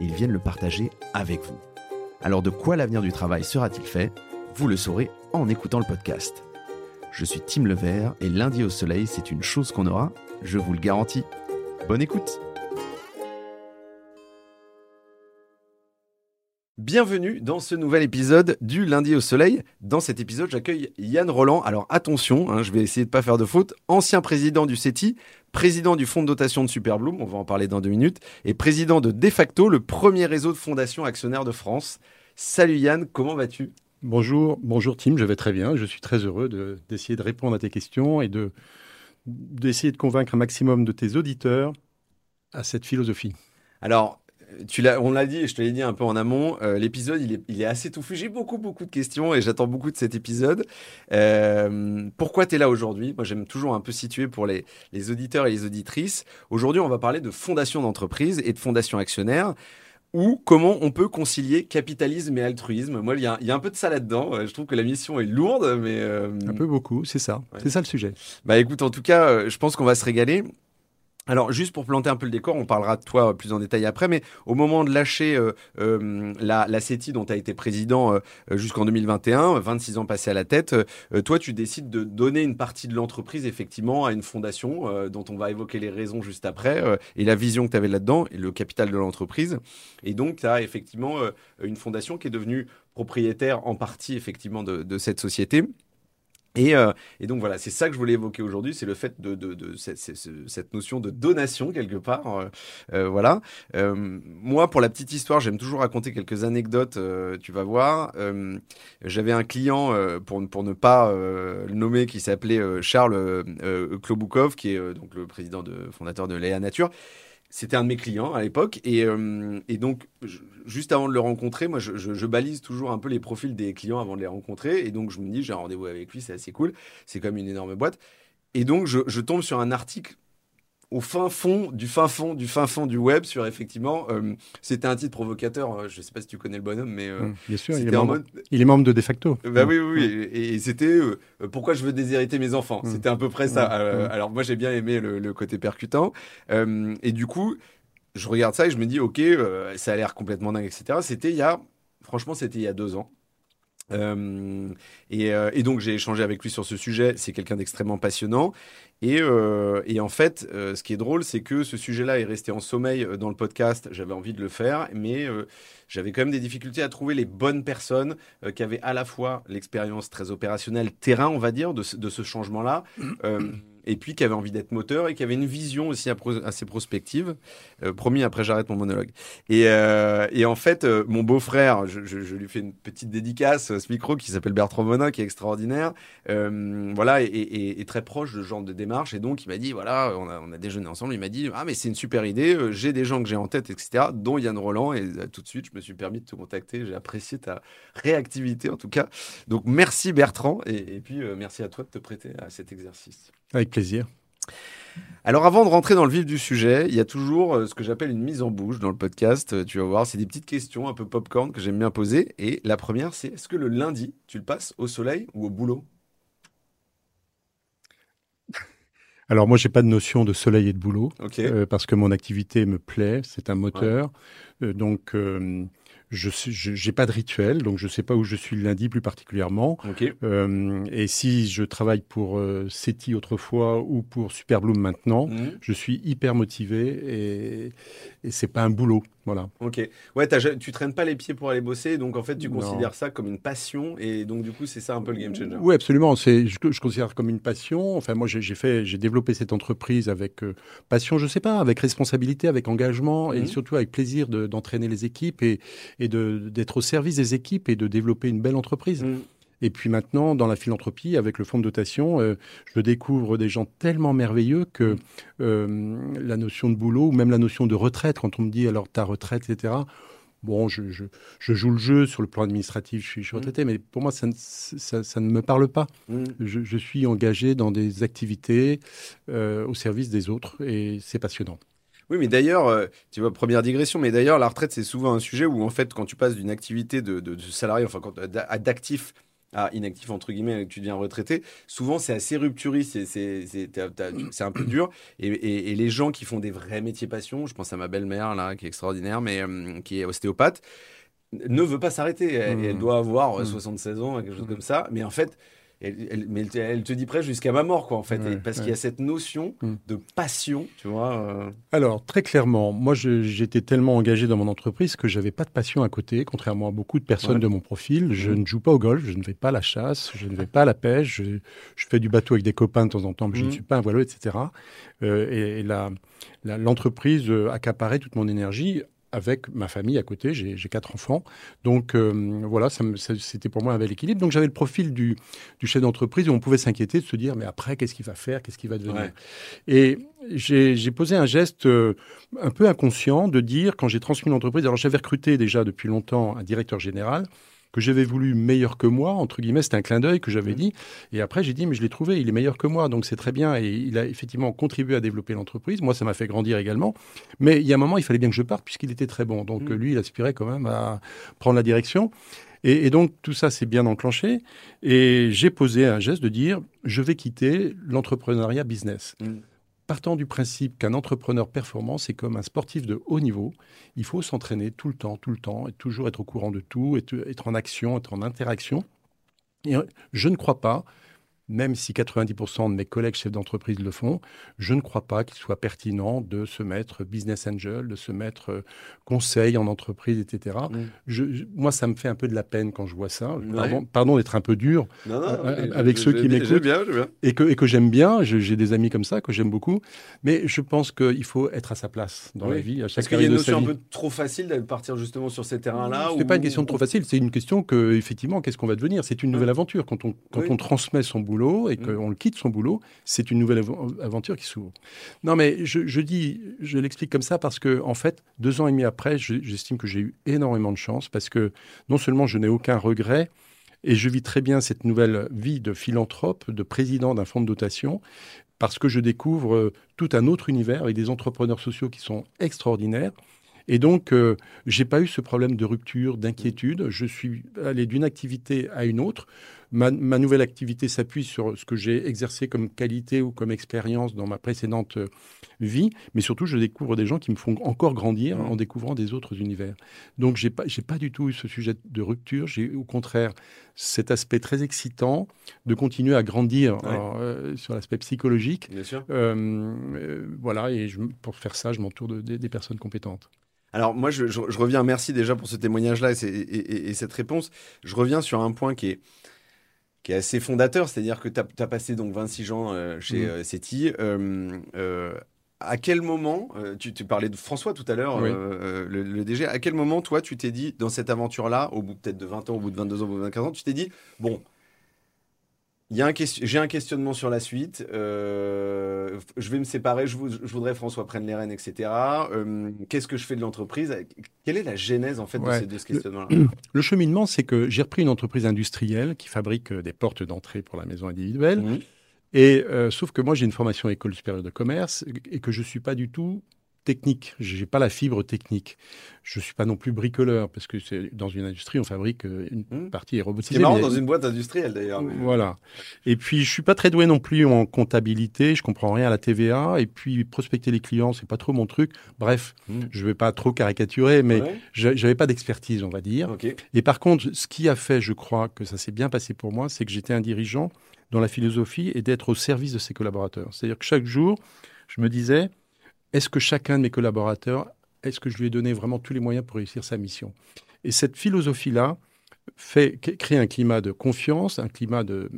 et ils viennent le partager avec vous. Alors de quoi l'avenir du travail sera-t-il fait? Vous le saurez en écoutant le podcast. Je suis Tim Levert et lundi au soleil, c'est une chose qu'on aura, je vous le garantis. Bonne écoute Bienvenue dans ce nouvel épisode du lundi au soleil. Dans cet épisode, j'accueille Yann Roland. Alors attention, hein, je vais essayer de ne pas faire de faute. Ancien président du CETI, président du fonds de dotation de Superbloom, on va en parler dans deux minutes, et président de De facto, le premier réseau de fondations actionnaires de France. Salut Yann, comment vas-tu? Bonjour, bonjour Tim, je vais très bien. Je suis très heureux d'essayer de, répondre à tes questions et de d'essayer de convaincre un maximum de tes auditeurs à cette philosophie. Alors, tu l'as, on l'a dit, je te l'ai dit un peu en amont, euh, l'épisode il est, il est, assez touffu. J'ai beaucoup beaucoup de questions et j'attends beaucoup de cet épisode. Euh, pourquoi tu es là aujourd'hui? Moi j'aime toujours un peu situer pour les, les auditeurs et les auditrices. Aujourd'hui on va parler de fondation d'entreprise et de fondation actionnaire ou comment on peut concilier capitalisme et altruisme. Moi, il y, a, il y a un peu de ça là-dedans. Euh, je trouve que la mission est lourde, mais... Un peu beaucoup, c'est ça. C'est ça le sujet. Bah écoute, en tout cas, je pense qu'on va se régaler. Alors, juste pour planter un peu le décor, on parlera de toi plus en détail après, mais au moment de lâcher euh, euh, la, la CETI dont tu as été président euh, jusqu'en 2021, 26 ans passés à la tête, toi, tu décides de donner une partie de l'entreprise, effectivement, à une fondation dont on va évoquer les raisons juste après, et la vision que tu avais là-dedans, et le capital de l'entreprise. Et donc, tu as effectivement une fondation qui est devenue propriétaire en partie, effectivement, de, de cette société. Euh, et, donc voilà, c'est ça que je voulais évoquer aujourd'hui, c'est le fait de, cette, notion de donation quelque part. Euh, euh, voilà. moi, pour la petite histoire, j'aime toujours raconter quelques anecdotes. tu vas voir. J'avais un client pour, pour ne pas le nommer qui s'appelait Charles Kloboukov, qui est donc le président de fondateur de Léa Nature c'était un de mes clients à l'époque. Et, euh, donc, juste avant de le rencontrer, moi, je, balise toujours un peu les profils des clients avant de les rencontrer. Et donc, je me dis, j'ai un rendez-vous avec lui, c'est assez cool. C'est comme une énorme boîte. Et donc, je tombe sur un article au fin fond du fin fond du fin fond du web sur effectivement euh, c'était un titre provocateur euh, je ne sais pas si tu connais le bonhomme mais euh, mmh, bien sûr il est, membre, il est, membre, de de facto. Bah oui oui, mmh. et, c'était pourquoi je veux déshériter mes enfants? Mmh. c'était à peu près ça. Alors moi j'ai bien aimé le, côté percutant. Et du coup je regarde ça et je me dis ok ça a l'air complètement dingue etc c'était il y a franchement c'était il y a deux ans et, et, donc j'ai échangé avec lui sur ce sujet. C'est quelqu'un d'extrêmement passionnant. Euh, et, en fait, euh, ce qui est drôle, c'est que ce sujet-là est resté en sommeil euh, dans le podcast. J'avais envie de le faire, mais j'avais quand même des difficultés à trouver les bonnes personnes qui avaient à la fois l'expérience très opérationnelle terrain, on va dire, de ce changement-là et puis qui avait envie d'être moteur et qui avait une vision aussi assez prospective. Euh, promis, après j'arrête mon monologue. Et, euh, en fait, euh, mon beau-frère, je, lui fais une petite dédicace, ce micro qui s'appelle Bertrand Monin, qui est extraordinaire, voilà, et, très proche de ce genre de démarche. Et donc il m'a dit, voilà, on a, déjeuné ensemble, il m'a dit, ah mais c'est une super idée, j'ai des gens que j'ai en tête, etc., dont Yann Roland. Et tout de suite, je me suis permis de te contacter. J'ai apprécié ta réactivité en tout cas. Donc merci Bertrand, et puis merci à toi de te prêter à cet exercice. Avec plaisir. Alors avant de rentrer dans le vif du sujet, il y a toujours euh, ce que j'appelle une mise en bouche dans le podcast. Euh, tu vas voir, c'est des petites questions un peu popcorn que j'aime bien poser. Et la première, c'est est-ce que le lundi, tu le passes au soleil ou au boulot? Alors moi, j'ai pas de notion de soleil et de boulot euh, parce que mon activité me plaît, c'est un moteur. donc je n'ai pas de rituel, donc je ne sais pas où je suis le lundi plus particulièrement. Euh, et si je travaille pour euh, SETI autrefois ou pour Superbloom maintenant, mhm. je suis hyper motivé et, et c'est pas un boulot. Voilà. Ok. Ouais, tu traînes pas les pieds pour aller bosser, donc en fait, tu considères ça comme une passion, et donc du coup, c'est ça un peu le game changer. Oui, absolument. C'est, je, je, considère comme une passion. Enfin, moi, j'ai fait, j'ai développé cette entreprise avec euh, passion, je sais pas, avec responsabilité, avec engagement, et mhm. surtout avec plaisir d'entraîner les équipes et, et d'être au service des équipes et de développer une belle entreprise. Mhm. Et puis maintenant, dans la philanthropie, avec le fonds de dotation, euh, je découvre des gens tellement merveilleux que euh, la notion de boulot ou même la notion de retraite, quand on me dit alors ta retraite, etc., bon, je, joue le jeu sur le plan administratif, je suis, retraité, mais pour moi, ça, ne me parle pas. Je, suis engagé dans des activités au service des autres et c'est passionnant. Oui, mais d'ailleurs, euh, tu vois, première digression, mais d'ailleurs, la retraite, c'est souvent un sujet où, en fait, quand tu passes d'une activité de, de, salarié, enfin, d'actif à inactif, entre guillemets, que tu deviens retraité, souvent, c'est assez rupturiste, c'est un peu dur. Et, les gens qui font des vrais métiers passion, je pense à ma belle-mère, là, qui est extraordinaire, mais euh, qui est ostéopathe, ne veut pas s'arrêter. Elle, elle, mmh. doit avoir 76 mmh. ans, quelque chose mmh. comme ça. Mais en fait, elle, mais elle, te dit presque jusqu'à ma mort, quoi, en fait, parce qu'il y a cette notion mm. de passion, tu vois. Euh. Alors, très clairement, moi, j'étais tellement engagé dans mon entreprise que j'avais pas de passion à côté, contrairement à beaucoup de personnes de mon profil. Je mm. ne joue pas au golf, je ne vais pas à la chasse, je ne vais pas à la pêche, je, fais du bateau avec des copains de temps en temps, mais je ne mm. suis pas un voileux, etc. Euh, et, l'entreprise euh, accaparait toute mon énergie avec ma famille à côté. J'ai quatre enfants. Donc euh, voilà, c'était pour moi un bel équilibre. Donc j'avais le profil du, chef d'entreprise où on pouvait s'inquiéter de se dire mais après, qu'est-ce qu'il va faire? Qu'est-ce qu'il va devenir? Et j'ai posé un geste euh, un peu inconscient de dire, quand j'ai transmis l'entreprise, alors j'avais recruté déjà depuis longtemps un directeur général que j'avais voulu meilleur que moi, entre guillemets, c'était un clin d'œil que j'avais mmh. dit. Et après, j'ai dit, mais je l'ai trouvé, il est meilleur que moi, donc c'est très bien. Et il a effectivement contribué à développer l'entreprise. Moi, ça m'a fait grandir également. Mais il y a un moment, il fallait bien que je parte, puisqu'il était très bon. Donc mmh. lui, il aspirait quand même à prendre la direction. Et, donc, tout ça s'est bien enclenché. Et j'ai posé un geste de dire, je vais quitter l'entrepreneuriat business. Mmh partant du principe qu'un entrepreneur performant, c'est comme un sportif de haut niveau. Il faut s'entraîner tout le temps, tout le temps, et toujours être au courant de tout, être, être en action, être en interaction. Et je ne crois pas même si 90% de mes collègues chefs d'entreprise le font, je ne crois pas qu'il soit pertinent de se mettre business angel, de se mettre euh, conseil en entreprise, etc. Mm. Je, moi, ça me fait un peu de la peine quand je vois ça. Pardon, d'être un peu dur euh, avec ceux qui m'écoutent. Et que, et que j'aime bien. J'ai des amis comme ça que j'aime beaucoup. Mais je pense qu'il faut être à sa place dans la vie. À chaque Est-ce qu'il y a une notion un peu trop facile de partir justement sur ces terrains-là Ce n'est pas une question de trop facile. C'est une question que, effectivement, qu'est-ce qu'on va devenir? C'est une nouvelle aventure. Quand on, quand on transmet son boulot, et mm. qu'on le quitte son boulot, c'est une nouvelle aventure qui s'ouvre. Non, mais je, dis, je l'explique comme ça parce que, en fait, deux ans et demi après, j'estime que j'ai eu énormément de chance parce que non seulement je n'ai aucun regret, et je vis très bien cette nouvelle vie de philanthrope, de président d'un fonds de dotation, parce que je découvre euh, tout un autre univers avec des entrepreneurs sociaux qui sont extraordinaires. Et donc, euh, j'ai pas eu ce problème de rupture, d'inquiétude. Je suis allé d'une activité à une autre. Ma, nouvelle activité s'appuie sur ce que j'ai exercé comme qualité ou comme expérience dans ma précédente euh, vie, mais surtout je découvre des gens qui me font encore grandir en découvrant des autres univers. Donc j'ai pas j'ai pas du tout eu ce sujet de rupture. J'ai au contraire cet aspect très excitant de continuer à grandir euh, sur l'aspect psychologique. Bien sûr. voilà et je, pour faire ça, je m'entoure de, des personnes compétentes. Alors moi, je, reviens, merci déjà pour ce témoignage-là et, cette réponse. Je reviens sur un point qui est, qui est assez fondateur, c'est-à-dire que tu as, passé donc 26 ans euh, chez mmh. SETI. À quel moment, tu, parlais de François tout à l'heure, le, DG, à quel moment toi tu t'es dit dans cette aventure-là, au bout peut-être de 20 ans, au bout de 22 ans, au bout de 25 ans, tu t'es dit, bon, j'ai un questionnement sur la suite. Euh, je vais me séparer. Je, voudrais François prenne les rênes, etc. Euh, qu'est-ce que je fais de l'entreprise? Quelle est la genèse en fait de, ces, ce questionnement-là le, cheminement, c'est que j'ai repris une entreprise industrielle qui fabrique euh, des portes d'entrée pour la maison individuelle. Mmh. Et sauf que moi, j'ai une formation école supérieure de commerce et que je suis pas du tout technique. Je n'ai pas la fibre technique. Je ne suis pas non plus bricoleur, parce que c'est dans une industrie, on fabrique euh, une hmm. partie est robotisée. C'est marrant dans une boîte industrielle d'ailleurs. Voilà. Et puis, je suis pas très doué non plus en comptabilité. Je comprends rien à la TVA. Et puis, prospecter les clients, c'est pas trop mon truc. Bref, hmm. je vais pas trop caricaturer, mais je j'avais pas d'expertise, on va dire. Et par contre, ce qui a fait, je crois, que ça s'est bien passé pour moi, c'est que j'étais un dirigeant dont la philosophie est d'être au service de ses collaborateurs. C'est-à-dire que chaque jour, je me disais, est-ce que chacun de mes collaborateurs, est-ce que je lui ai donné vraiment tous les moyens pour réussir sa mission? Et cette philosophie-là fait crée un climat de confiance, un climat de,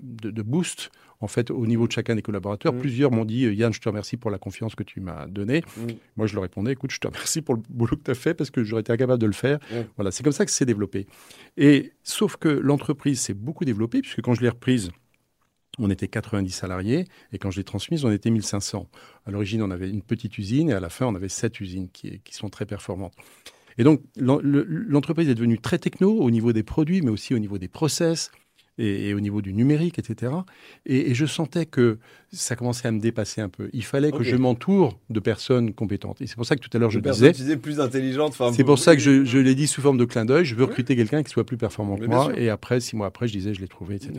boost en fait au niveau de chacun des collaborateurs. Mm. Plusieurs m'ont dit Yann, je te remercie pour la confiance que tu m'as donnée. Mm. Moi, je leur répondais écoute, je te remercie pour le boulot que tu as fait parce que j'aurais été incapable de le faire. Voilà, c'est comme ça que c'est développé. Et sauf que l'entreprise s'est beaucoup développée puisque quand je l'ai reprise on était 90 salariés et quand je l'ai transmise, on était 1500. À l'origine, on avait une petite usine et à la fin, on avait sept usines qui, sont très performantes. Et donc, l'entreprise est devenue très techno au niveau des produits, mais aussi au niveau des process, et, au niveau du numérique, etc. Et, je sentais que ça commençait à me dépasser un peu. Il fallait que je m'entoure de personnes compétentes. Et c'est pour ça que tout à l'heure je disais. disais plus intelligente. C'est pour ça que je, l'ai dit sous forme de clin d'œil. Je veux recruter quelqu'un qui soit plus performant que moi. Et après, six mois après, je disais, je l'ai trouvé, etc.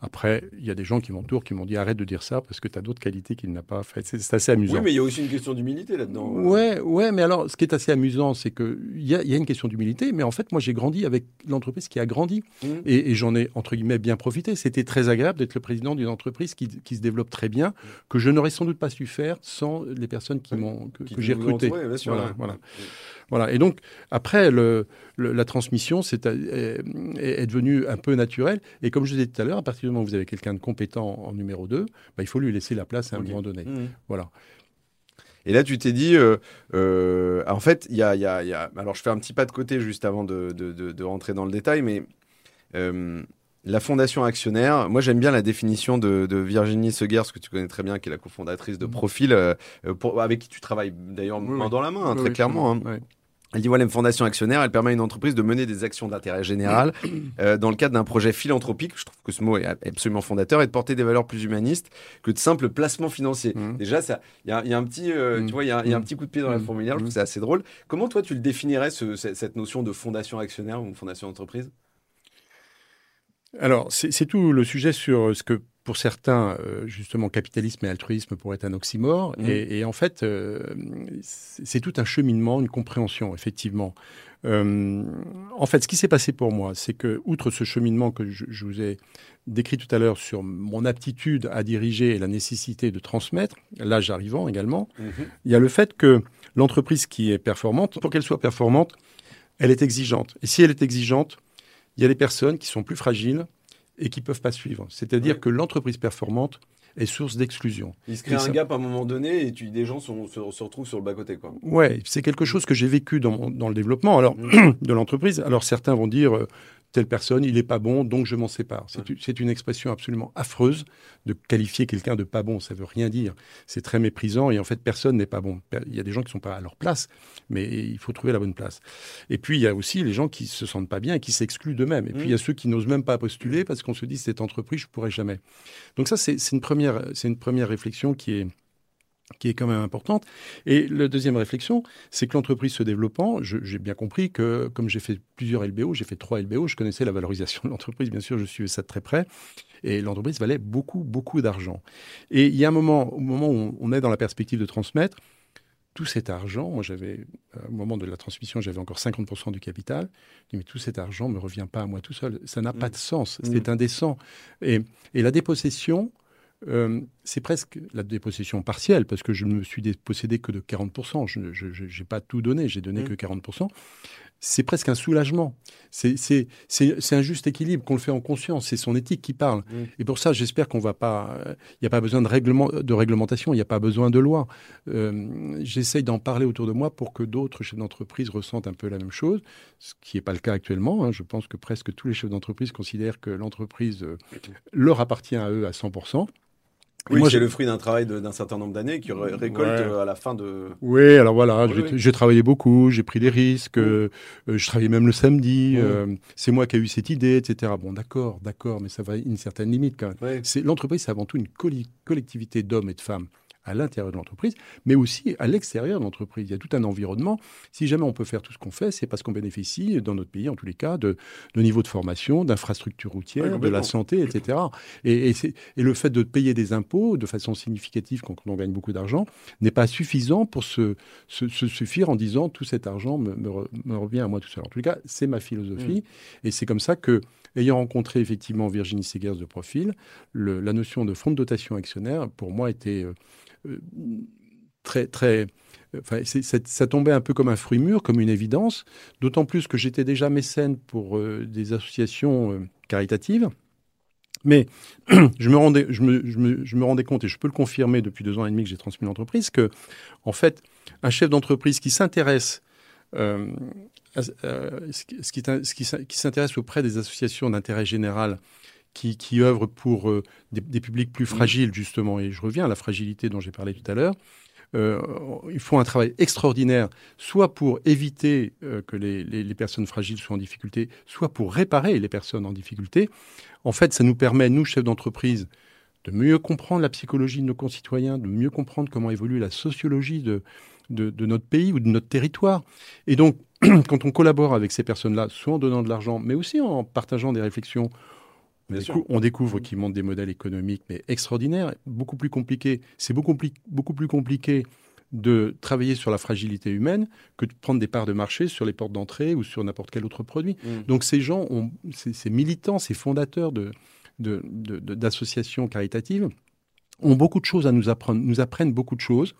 Après, il y a des gens qui m'entourent qui m'ont dit arrête de dire ça parce que tu as d'autres qualités qu'il n'a pas faites. C'est assez amusant. Oui, mais il y a aussi une question d'humilité là-dedans. Ouais, ouais, mais alors, ce qui est assez amusant, c'est qu'il y a, y a une question d'humilité, mais en fait, moi, j'ai grandi avec l'entreprise qui a grandi. Mm. Et, et j'en ai, entre guillemets, bien profité. C'était très agréable d'être le président d'une entreprise qui, qui, se développe très bien, que je n'aurais sans doute pas su faire sans les personnes qui m'ont que, j'ai recrutées. Voilà, voilà. voilà. Et donc après, le, la transmission est, est, devenue un peu naturelle. Et comme je disais tout à l'heure, à partir du moment où vous avez quelqu'un de compétent en numéro 2, bah, il faut lui laisser la place à un moment donné. Mmh. Voilà. Et là, tu t'es dit, euh, euh, en fait, il y a, y, y a, Alors, je fais un petit pas de côté juste avant de, de, de, rentrer dans le détail, mais euh, la fondation actionnaire, moi j'aime bien la définition de, Virginie Segers, que tu connais très bien, qui est la cofondatrice de mm. Profil, euh, euh, avec qui tu travailles d'ailleurs main dans la main, hein, très clairement. Hein. Elle dit voilà, une fondation actionnaire, elle permet à une entreprise de mener des actions d'intérêt général euh, dans le cadre d'un projet philanthropique. Je trouve que ce mot est absolument fondateur et de porter des valeurs plus humanistes que de simples placements financiers. Mm. Déjà, il y, a un petit, mm. tu vois, il y, a un petit coup de pied dans la formulaire. Je trouve que c'est assez drôle. Comment toi tu le définirais cette notion de fondation actionnaire ou fondation d'entreprise? Alors, c'est tout le sujet sur ce que, pour certains, euh, justement, capitalisme et altruisme pourraient être un oxymore. Mmh. Et, en fait, euh, c'est tout un cheminement, une compréhension, effectivement. Euh, en fait, ce qui s'est passé pour moi, c'est que, outre ce cheminement que je, vous ai décrit tout à l'heure sur mon aptitude à diriger et la nécessité de transmettre, l'âge arrivant également, mmh. il y a le fait que l'entreprise qui est performante, pour qu'elle soit performante, elle est exigeante. Et si elle est exigeante, il y a des personnes qui sont plus fragiles et qui ne peuvent pas suivre. C'est-à-dire que l'entreprise performante est source d'exclusion. Il se crée un gap à un moment donné et tu, des gens se, retrouvent sur le bas-côté. Oui, c'est quelque chose que j'ai vécu dans, dans, le développement alors, mmh. de l'entreprise. Alors certains vont dire, euh, telle personne, il n'est pas bon, donc je m'en sépare. C'est une expression absolument affreuse de qualifier quelqu'un de pas bon. Ça veut rien dire. C'est très méprisant et en fait, personne n'est pas bon. Il y a des gens qui ne sont pas à leur place, mais il faut trouver la bonne place. Et puis, il y a aussi les gens qui se sentent pas bien et qui s'excluent d'eux-mêmes. Et puis, il y a mmh. ceux qui n'osent même pas postuler parce qu'on se dit, cette entreprise, je ne pourrai jamais. Donc ça, c'est une, première, une première réflexion qui est qui est quand même importante. Et la deuxième réflexion, c'est que l'entreprise se développant, j'ai bien compris que comme j'ai fait plusieurs LBO, j'ai fait trois LBO, je connaissais la valorisation de l'entreprise, bien sûr, je suivais ça de très près, et l'entreprise valait beaucoup, beaucoup d'argent. Et il y a un moment, au moment où on est dans la perspective de transmettre, tout cet argent, moi j'avais, euh, au moment de la transmission, j'avais encore 50% du capital. Je dis, mais tout cet argent ne me revient pas à moi tout seul. Ça n'a pas mmh. de sens. C'est mmh. indécent. Et, et, la dépossession, euh, c'est presque la dépossession partielle, parce que je ne me suis dépossédé que de 40%. Je n'ai pas tout donné, j'ai donné mmh. que 40%. C'est presque un soulagement. C'est un juste équilibre, qu'on le fait en conscience. C'est son éthique qui parle. Mmh. Et pour ça, j'espère qu'on va pas. Il n'y a pas besoin de, règlement, de réglementation, il n'y a pas besoin de loi. Euh, j'essaye d'en parler autour de moi pour que d'autres chefs d'entreprise ressentent un peu la même chose, ce qui n'est pas le cas actuellement. Hein. Je pense que presque tous les chefs d'entreprise considèrent que l'entreprise euh, leur appartient à eux à 100%. Oui, c'est le fruit d'un travail d'un certain nombre d'années qui récolte euh, à la fin de. Oui, alors voilà, j'ai travaillé beaucoup, j'ai pris des risques, euh, euh, je travaillais même le samedi. c'est moi qui ai eu cette idée, etc. Bon, d'accord, d'accord, mais ça va une certaine limite quand même. L'entreprise, c'est avant tout une collectivité d'hommes et de femmes à l'intérieur de l'entreprise, mais aussi à l'extérieur de l'entreprise. Il y a tout un environnement. Si jamais on peut faire tout ce qu'on fait, c'est parce qu'on bénéficie, dans notre pays en tous les cas, de, de niveau de formation, d'infrastructures routières, de la santé, etc. Et, et, le fait de payer des impôts de façon significative quand on gagne beaucoup d'argent n'est pas suffisant pour se, se, suffire en disant tout cet argent me, me, revient à moi tout seul. En tous les cas, c'est ma philosophie. Mm. Et c'est comme ça que, ayant rencontré effectivement Virginie Segers de profil, la notion de fonds de dotation actionnaire, pour moi, était euh, euh, très, très, Enfin, ça tombait un peu comme un fruit mûr, comme une évidence, d'autant plus que j'étais déjà mécène pour euh, des associations euh, caritatives. Mais je me, rendais, je, me, je, me, rendais compte, et je peux le confirmer depuis deux ans et demi que j'ai transmis l'entreprise, que, en fait, un chef d'entreprise qui s'intéresse euh, ce qui, qui, qui s'intéresse auprès des associations d'intérêt général qui, qui œuvrent pour euh, des, publics plus fragiles, justement. Et je reviens à la fragilité dont j'ai parlé tout à l'heure. ils font un travail extraordinaire, soit pour éviter que les, les, personnes fragiles soient en difficulté, soit pour réparer les personnes en difficulté. En fait, ça nous permet, nous, chefs d'entreprise, de mieux comprendre la psychologie de nos concitoyens, de mieux comprendre comment évolue la sociologie de, de, notre pays ou de notre territoire. Et donc, quand on collabore avec ces personnes-là, soit en donnant de l'argent, mais aussi en partageant des réflexions, on découvre qu'ils montent des modèles économiques mais extraordinaires, beaucoup plus compliqués. C'est beaucoup, beaucoup plus compliqué de travailler sur la fragilité humaine que de prendre des parts de marché sur les portes d'entrée ou sur n'importe quel autre produit. Mm. Donc ces gens, ont, ces, militants, ces fondateurs de, d'associations caritatives ont beaucoup de choses à nous apprendre, nous apprennent beaucoup de choses.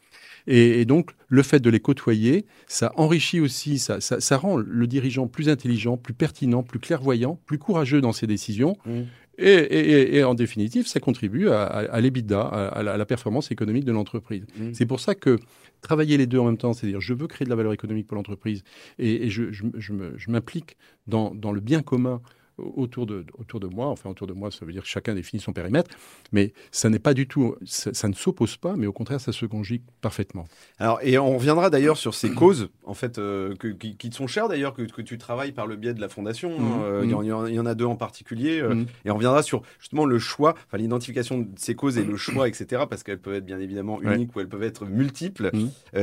Et, donc, le fait de les côtoyer, ça enrichit aussi, ça, ça, rend le dirigeant plus intelligent, plus pertinent, plus clairvoyant, plus courageux dans ses décisions. Mmh. Et, en définitive, ça contribue à, à, l'EBITDA, à, la performance économique de l'entreprise. Mmh. C'est pour ça que travailler les deux en même temps, c'est-à-dire je veux créer de la valeur économique pour l'entreprise et, je, je m'implique dans, dans, le bien commun autour de, autour de moi. Enfin, autour de moi, ça veut dire que chacun définit son périmètre. Mais ça n'est pas du tout, ça, ne s'oppose pas, mais au contraire, ça se conjugue parfaitement. Alors, et on reviendra d'ailleurs sur ces causes, en fait, euh, qui, te sont chères d'ailleurs, que, que, tu travailles par le biais de la fondation. Hein. Mmh, euh, mmh. il, y en, a deux en particulier. Euh, mmh. Et on reviendra sur justement le choix, enfin, l'identification de ces causes et le choix, etc., parce qu'elles peuvent être bien évidemment uniques ou elles peuvent être multiples.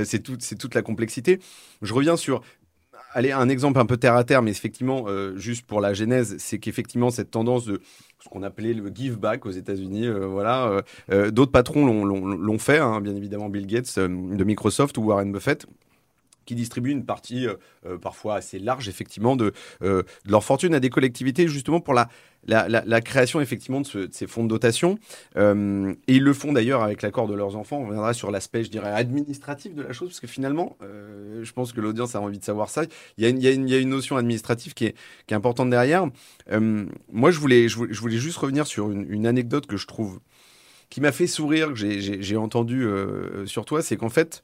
c'est tout, toute la complexité. Je reviens sur allez, un exemple un peu terre à terre, mais effectivement, euh, juste pour la genèse, c'est qu'effectivement, cette tendance de ce qu'on appelait le give back aux États-Unis, euh, voilà, euh, d'autres patrons l'ont fait, hein, bien évidemment Bill Gates de Microsoft ou Warren Buffett qui distribuent une partie parfois assez large effectivement de, de, leur fortune à des collectivités justement pour la, la, création effectivement de, ces fonds de dotation. Euh, et ils le font d'ailleurs avec l'accord de leurs enfants. On reviendra sur l'aspect, je dirais, administratif de la chose, parce que finalement, euh, je pense que l'audience a envie de savoir ça. Il y a une, une, notion administrative qui est, importante derrière. Euh, moi, je voulais, juste revenir sur une, anecdote que je trouve qui m'a fait sourire, que j'ai entendu sur toi, c'est qu'en fait,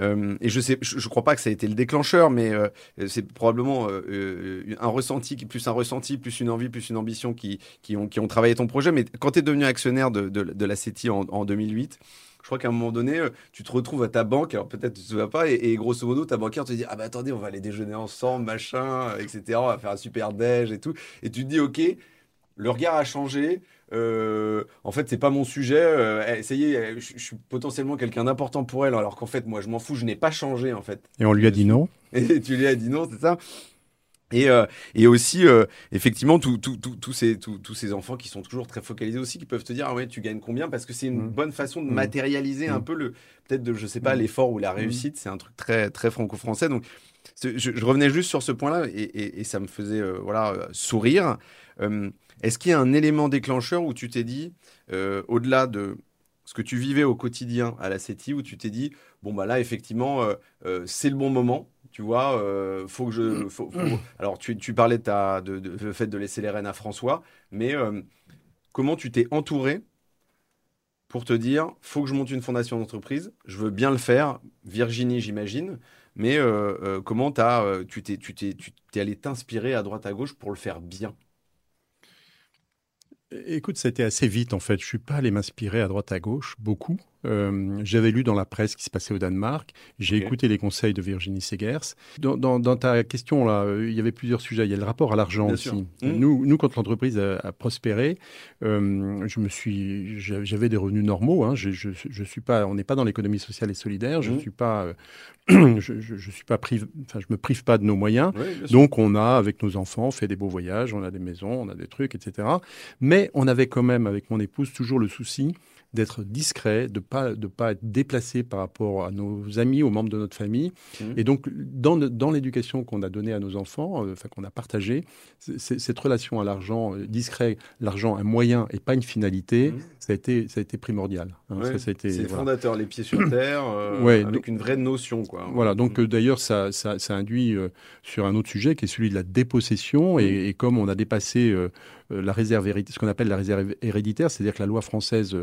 euh, et je sais, je, crois pas que ça a été le déclencheur, mais euh, c'est probablement euh, un ressenti, plus un ressenti, plus une envie, plus une ambition qui, qui, ont, qui ont travaillé ton projet. Mais quand tu es devenu actionnaire de, de, la CETI en, en 2008, je crois qu'à un moment donné, tu te retrouves à ta banque, alors peut-être tu te souviens pas, et, grosso modo, ta banquière te dit Ah bah attendez, on va aller déjeuner ensemble, machin, etc. On va faire un super déj et tout. Et tu te dis Ok, le regard a changé, euh, en fait, c'est pas mon sujet. Euh, essayez, je, suis potentiellement quelqu'un d'important pour elle, alors qu'en fait, moi, je m'en fous, je n'ai pas changé, en fait. Et on lui a dit non. Et tu lui as dit non, c'est ça. Et, euh, et aussi, effectivement, tous ces, ces enfants qui sont toujours très focalisés aussi, qui peuvent te dire, ah ouais, tu gagnes combien? Parce que c'est une mmh. bonne façon de mmh. matérialiser un mmh. peu le, peut-être de, je sais pas, l'effort ou la réussite. C'est un truc très, très franco-français. Donc, je, revenais juste sur ce point-là et, et, ça me faisait, voilà, sourire. Est-ce qu'il y a un élément déclencheur où tu t'es dit, euh, au-delà de ce que tu vivais au quotidien à la CETI, où tu t'es dit, bon, bah là, effectivement, euh, euh, c'est le bon moment, tu vois, faut que je. Alors, tu, parlais de, ta, de, fait de laisser les rênes à François, mais comment tu t'es entouré pour te dire, faut que je monte une fondation d'entreprise, je veux bien le faire, Virginie, j'imagine, mais comment as, tu t'es, tu t'es allé t'inspirer à droite à gauche pour le faire bien? Écoute, été assez vite en fait. Je suis pas allé m'inspirer à droite à gauche beaucoup. Euh, j'avais lu dans la presse ce qui se passait au Danemark. J'ai écouté les conseils de Virginie Segers. Dans, ta question, là, euh, il y avait plusieurs sujets. Il y a le rapport à l'argent aussi. Mmh. Nous, nous, quand l'entreprise a, prospéré, euh, je me suis, j'avais des revenus normaux. Hein. Je, je, suis pas, on n'est pas dans l'économie sociale et solidaire. Je ne mmh. suis pas, je, je, suis pas prive, enfin, je me prive pas de nos moyens. Donc, on a, avec nos enfants, fait des beaux voyages, on a des maisons, on a des trucs, etc. Mais on avait quand même, avec mon épouse, toujours le souci d'être discret, de pas de pas être déplacé par rapport à nos amis, aux membres de notre famille. Mmh. Et donc dans, dans l'éducation qu'on a donnée à nos enfants, euh, enfin qu'on a partagée, cette relation à l'argent euh, discret, l'argent un moyen et pas une finalité, mmh. ça a été ça a été primordial. Hein. c'est fondateur, les pieds sur terre, euh, avec une vraie notion quoi. Voilà, donc mmh. d'ailleurs ça, ça, ça induit sur un autre sujet qui est celui de la dépossession et, et comme on a dépassé la réserve ce qu'on appelle la réserve héréditaire, c'est-à-dire que la loi française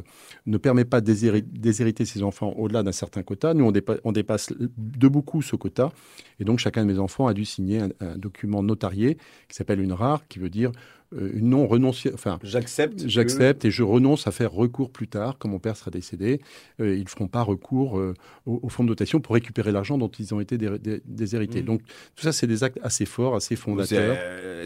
ne permet pas de déshériter ses enfants au-delà d'un certain quota. Nous, on, dépasse de beaucoup ce quota. Et donc, chacun de mes enfants a dû signer un, document notarié qui s'appelle une rare, qui veut dire euh, une non renonciation. Enfin, j'accepte. J'accepte et je renonce à faire recours plus tard, quand mon père sera décédé. Euh, ils ne feront pas recours euh, au, fonds de dotation pour récupérer l'argent dont ils ont été déshérités. Mmh. Donc, tout ça, c'est des actes assez forts, assez fondateurs.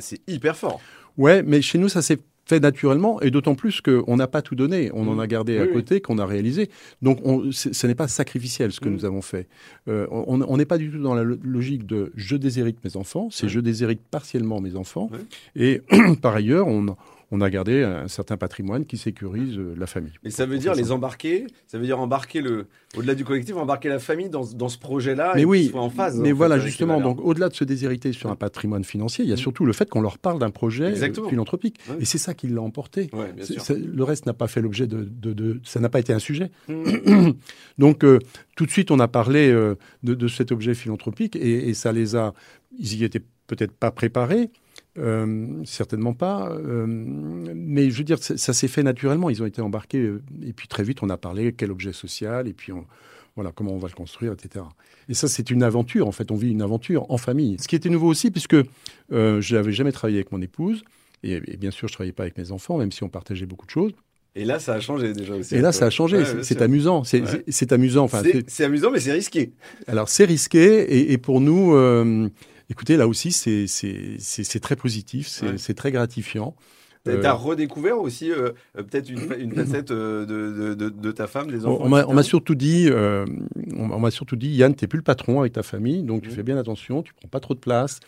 C'est hyper fort. Ouais, mais chez nous, ça s'est fait naturellement, et d'autant plus qu'on n'a pas tout donné. On en a mmh. gardé à côté, qu'on a réalisé. Donc, ce n'est pas sacrificiel ce que mmh. nous avons fait. Euh, on n'est pas du tout dans la logique de je déshérite mes enfants, c'est je déshérite partiellement mes enfants. Et par ailleurs, on, on a gardé un certain patrimoine qui sécurise euh, la famille. Mais ça veut dire les embarquer, ça veut dire embarquer le, au-delà du collectif, embarquer la famille dans, dans ce projet-là mais oui, en phase. Mais voilà, justement, donc au-delà de se déshériter sur un patrimoine financier, il y a mmh. surtout le fait qu'on leur parle d'un projet philanthropique. Et c'est ça qui l'a emporté. le reste n'a pas fait l'objet de, de, Ça n'a pas été un sujet. Mmh. donc, euh, tout de suite, on a parlé euh, de, cet objet philanthropique et, et ça les a. Ils y étaient peut-être pas préparés. Euh, certainement pas. Euh, mais je veux dire, ça, s'est fait naturellement. Ils ont été embarqués. Euh, et puis très vite, on a parlé quel objet social. Et puis, voilà, comment on va le construire, etc. Et ça, c'est une aventure. En fait, on vit une aventure en famille. Ce qui était nouveau aussi, puisque je n'avais jamais travaillé avec mon épouse. Et, bien sûr, je ne travaillais pas avec mes enfants, même si on partageait beaucoup de choses. Et là, ça a changé déjà aussi. Et là, ça a changé. c'est amusant. C'est amusant. Enfin, c'est amusant, mais c'est risqué. Alors, c'est risqué. Et, et, pour nous, Écoutez, là aussi, c'est très positif, c'est très gratifiant. Tu as euh, redécouvert aussi euh, euh, peut-être une, facette de, de, ta femme, des enfants On m'a surtout dit, on, m'a surtout dit, Yann, tu n'es plus le patron avec ta famille, donc tu fais bien attention, tu prends pas trop de place.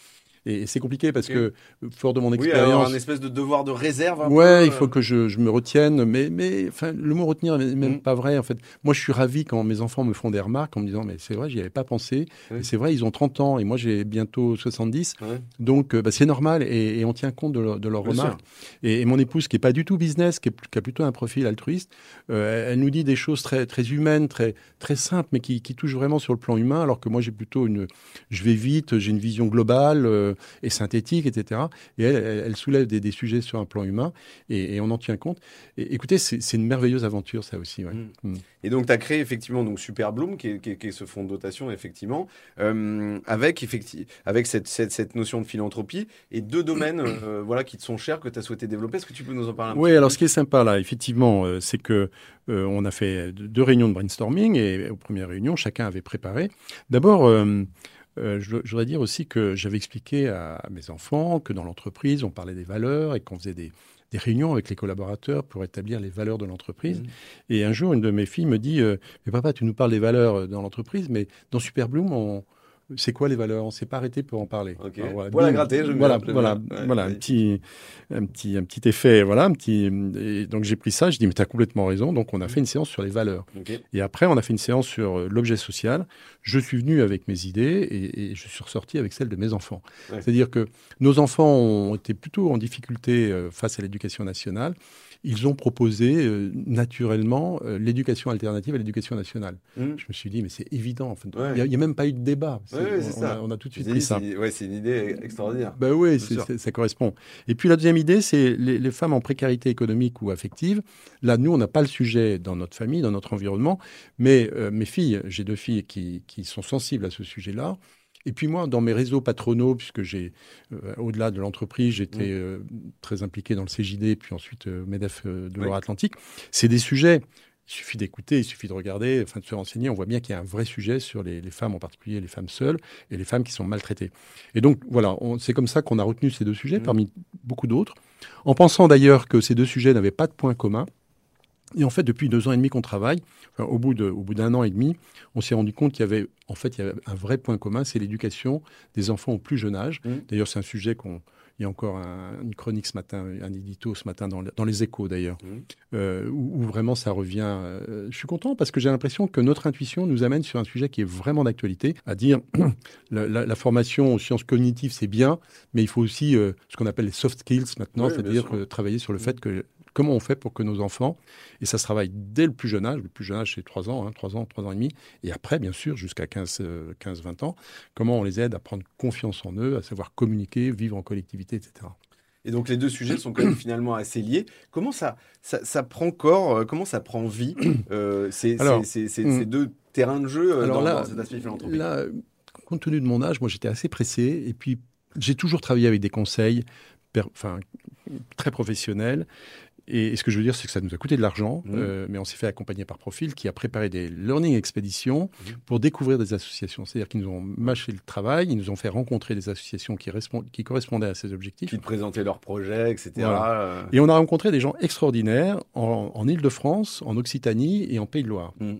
Et, c'est compliqué parce que, fort de mon expérience. Oui, un espèce de devoir de réserve. Un ouais, il faut que je, je, me retienne. Mais, mais enfin, le mot retenir n'est même mm. pas vrai. En fait, moi, je suis ravi quand mes enfants me font des remarques en me disant Mais c'est vrai, j'y avais pas pensé. C'est vrai, ils ont 30 ans et moi, j'ai bientôt 70. Donc, euh, bah, c'est normal et, on tient compte de, leurs remarques. Et, mon épouse, qui est pas du tout business, qui, est, qui a plutôt un profil altruiste, euh, elle nous dit des choses très, très humaines, très, très simples, mais qui, qui touchent vraiment sur le plan humain. Alors que moi, j'ai plutôt une. Je vais vite, j'ai une vision globale. Euh, et synthétique, etc. Et elle, elle, soulève des, sujets sur un plan humain et, on en tient compte. Et, écoutez, c'est une merveilleuse aventure, ça aussi. Mm. Mm. Et donc, tu as créé effectivement donc, Super Bloom, qui est, ce fonds de dotation, effectivement, euh, avec, effecti avec cette, cette, notion de philanthropie et deux domaines euh, voilà, qui te sont chers, que tu as souhaité développer. Est-ce que tu peux nous en parler un Oui, alors ce qui est sympa là, effectivement, euh, c'est que on a fait deux réunions de brainstorming et aux premières réunions, chacun avait préparé. D'abord, euh, je, voudrais dire aussi que j'avais expliqué à, mes enfants que dans l'entreprise, on parlait des valeurs et qu'on faisait des, réunions avec les collaborateurs pour établir les valeurs de l'entreprise. Mmh. Et un jour, une de mes filles me dit euh, Mais papa, tu nous parles des valeurs dans l'entreprise, mais dans Superbloom, on, c'est quoi les valeurs? On s'est pas arrêté pour en parler. voilà, voilà, gratter, je voilà, voilà, voilà un petit, un petit, un petit effet, voilà, un petit. donc j'ai pris ça, je dis mais tu as complètement raison. Donc on a fait une séance sur les valeurs. Et après on a fait une séance sur euh, l'objet social. Je suis venu avec mes idées et, je suis ressorti avec celles de mes enfants. C'est-à-dire que nos enfants ont été plutôt en difficulté euh, face à l'éducation nationale ils ont proposé euh, naturellement euh, l'éducation alternative à l'éducation nationale. Mmh. Je me suis dit, mais c'est évident. Il n'y a, même pas eu de débat. on, a, tout de suite pris ça. c'est une idée extraordinaire. Ben oui, ça correspond. Et puis la deuxième idée, c'est les, femmes en précarité économique ou affective. Là, nous, on n'a pas le sujet dans notre famille, dans notre environnement, mais euh, mes filles, j'ai deux filles qui, qui sont sensibles à ce sujet-là. Et puis moi, dans mes réseaux patronaux, puisque j'ai, euh, au-delà de l'entreprise, j'étais mmh. euh, très impliqué dans le CJD, puis ensuite euh, MEDEF de Loire-Atlantique, c'est des sujets il suffit d'écouter, il suffit de regarder, enfin de se renseigner. On voit bien qu'il y a un vrai sujet sur les, femmes, en particulier les femmes seules et les femmes qui sont maltraitées. Et donc voilà, c'est comme ça qu'on a retenu ces deux sujets mmh. parmi beaucoup d'autres, en pensant d'ailleurs que ces deux sujets n'avaient pas de point commun. Et en fait, depuis deux ans et demi qu'on travaille, au bout d'un an et demi, on s'est rendu compte qu'il y avait en fait il y avait un vrai point commun, c'est l'éducation des enfants au plus jeune âge. Mmh. D'ailleurs, c'est un sujet qu'on il y a encore une chronique ce matin, un édito ce matin dans, les échos d'ailleurs, mmh. euh, où, vraiment ça revient. Euh, je suis content parce que j'ai l'impression que notre intuition nous amène sur un sujet qui est vraiment d'actualité, à dire la, formation aux sciences cognitives c'est bien, mais il faut aussi euh, ce qu'on appelle les soft skills maintenant, c'est-à-dire travailler sur le mmh. fait que Comment on fait pour que nos enfants, et ça se travaille dès le plus jeune âge, le plus jeune âge c'est 3 ans, 3 hein, ans, 3 ans et demi, et après bien sûr jusqu'à 15, 15, 20 ans, comment on les aide à prendre confiance en eux, à savoir communiquer, vivre en collectivité, etc. Et donc les deux sujets sont quand même finalement assez liés. Comment ça, ça, prend corps, euh, comment ça prend vie, euh, ces, hmm. deux terrains de jeu euh, dans, cet aspect philanthropique? là, Compte tenu de mon âge, moi j'étais assez pressé. Et puis j'ai toujours travaillé avec des conseils enfin, très professionnels. Et, ce que je veux dire, c'est que ça nous a coûté de l'argent, mmh. euh, mais on s'est fait accompagner par Profil, qui a préparé des learning expéditions mmh. pour découvrir des associations. C'est-à-dire qu'ils nous ont mâché le travail, ils nous ont fait rencontrer des associations qui, qui correspondaient à ces objectifs. Qui présentaient leurs projets, etc. Et on a rencontré des gens extraordinaires en, en Ile-de-France, en Occitanie et en Pays de Loire. Mmh.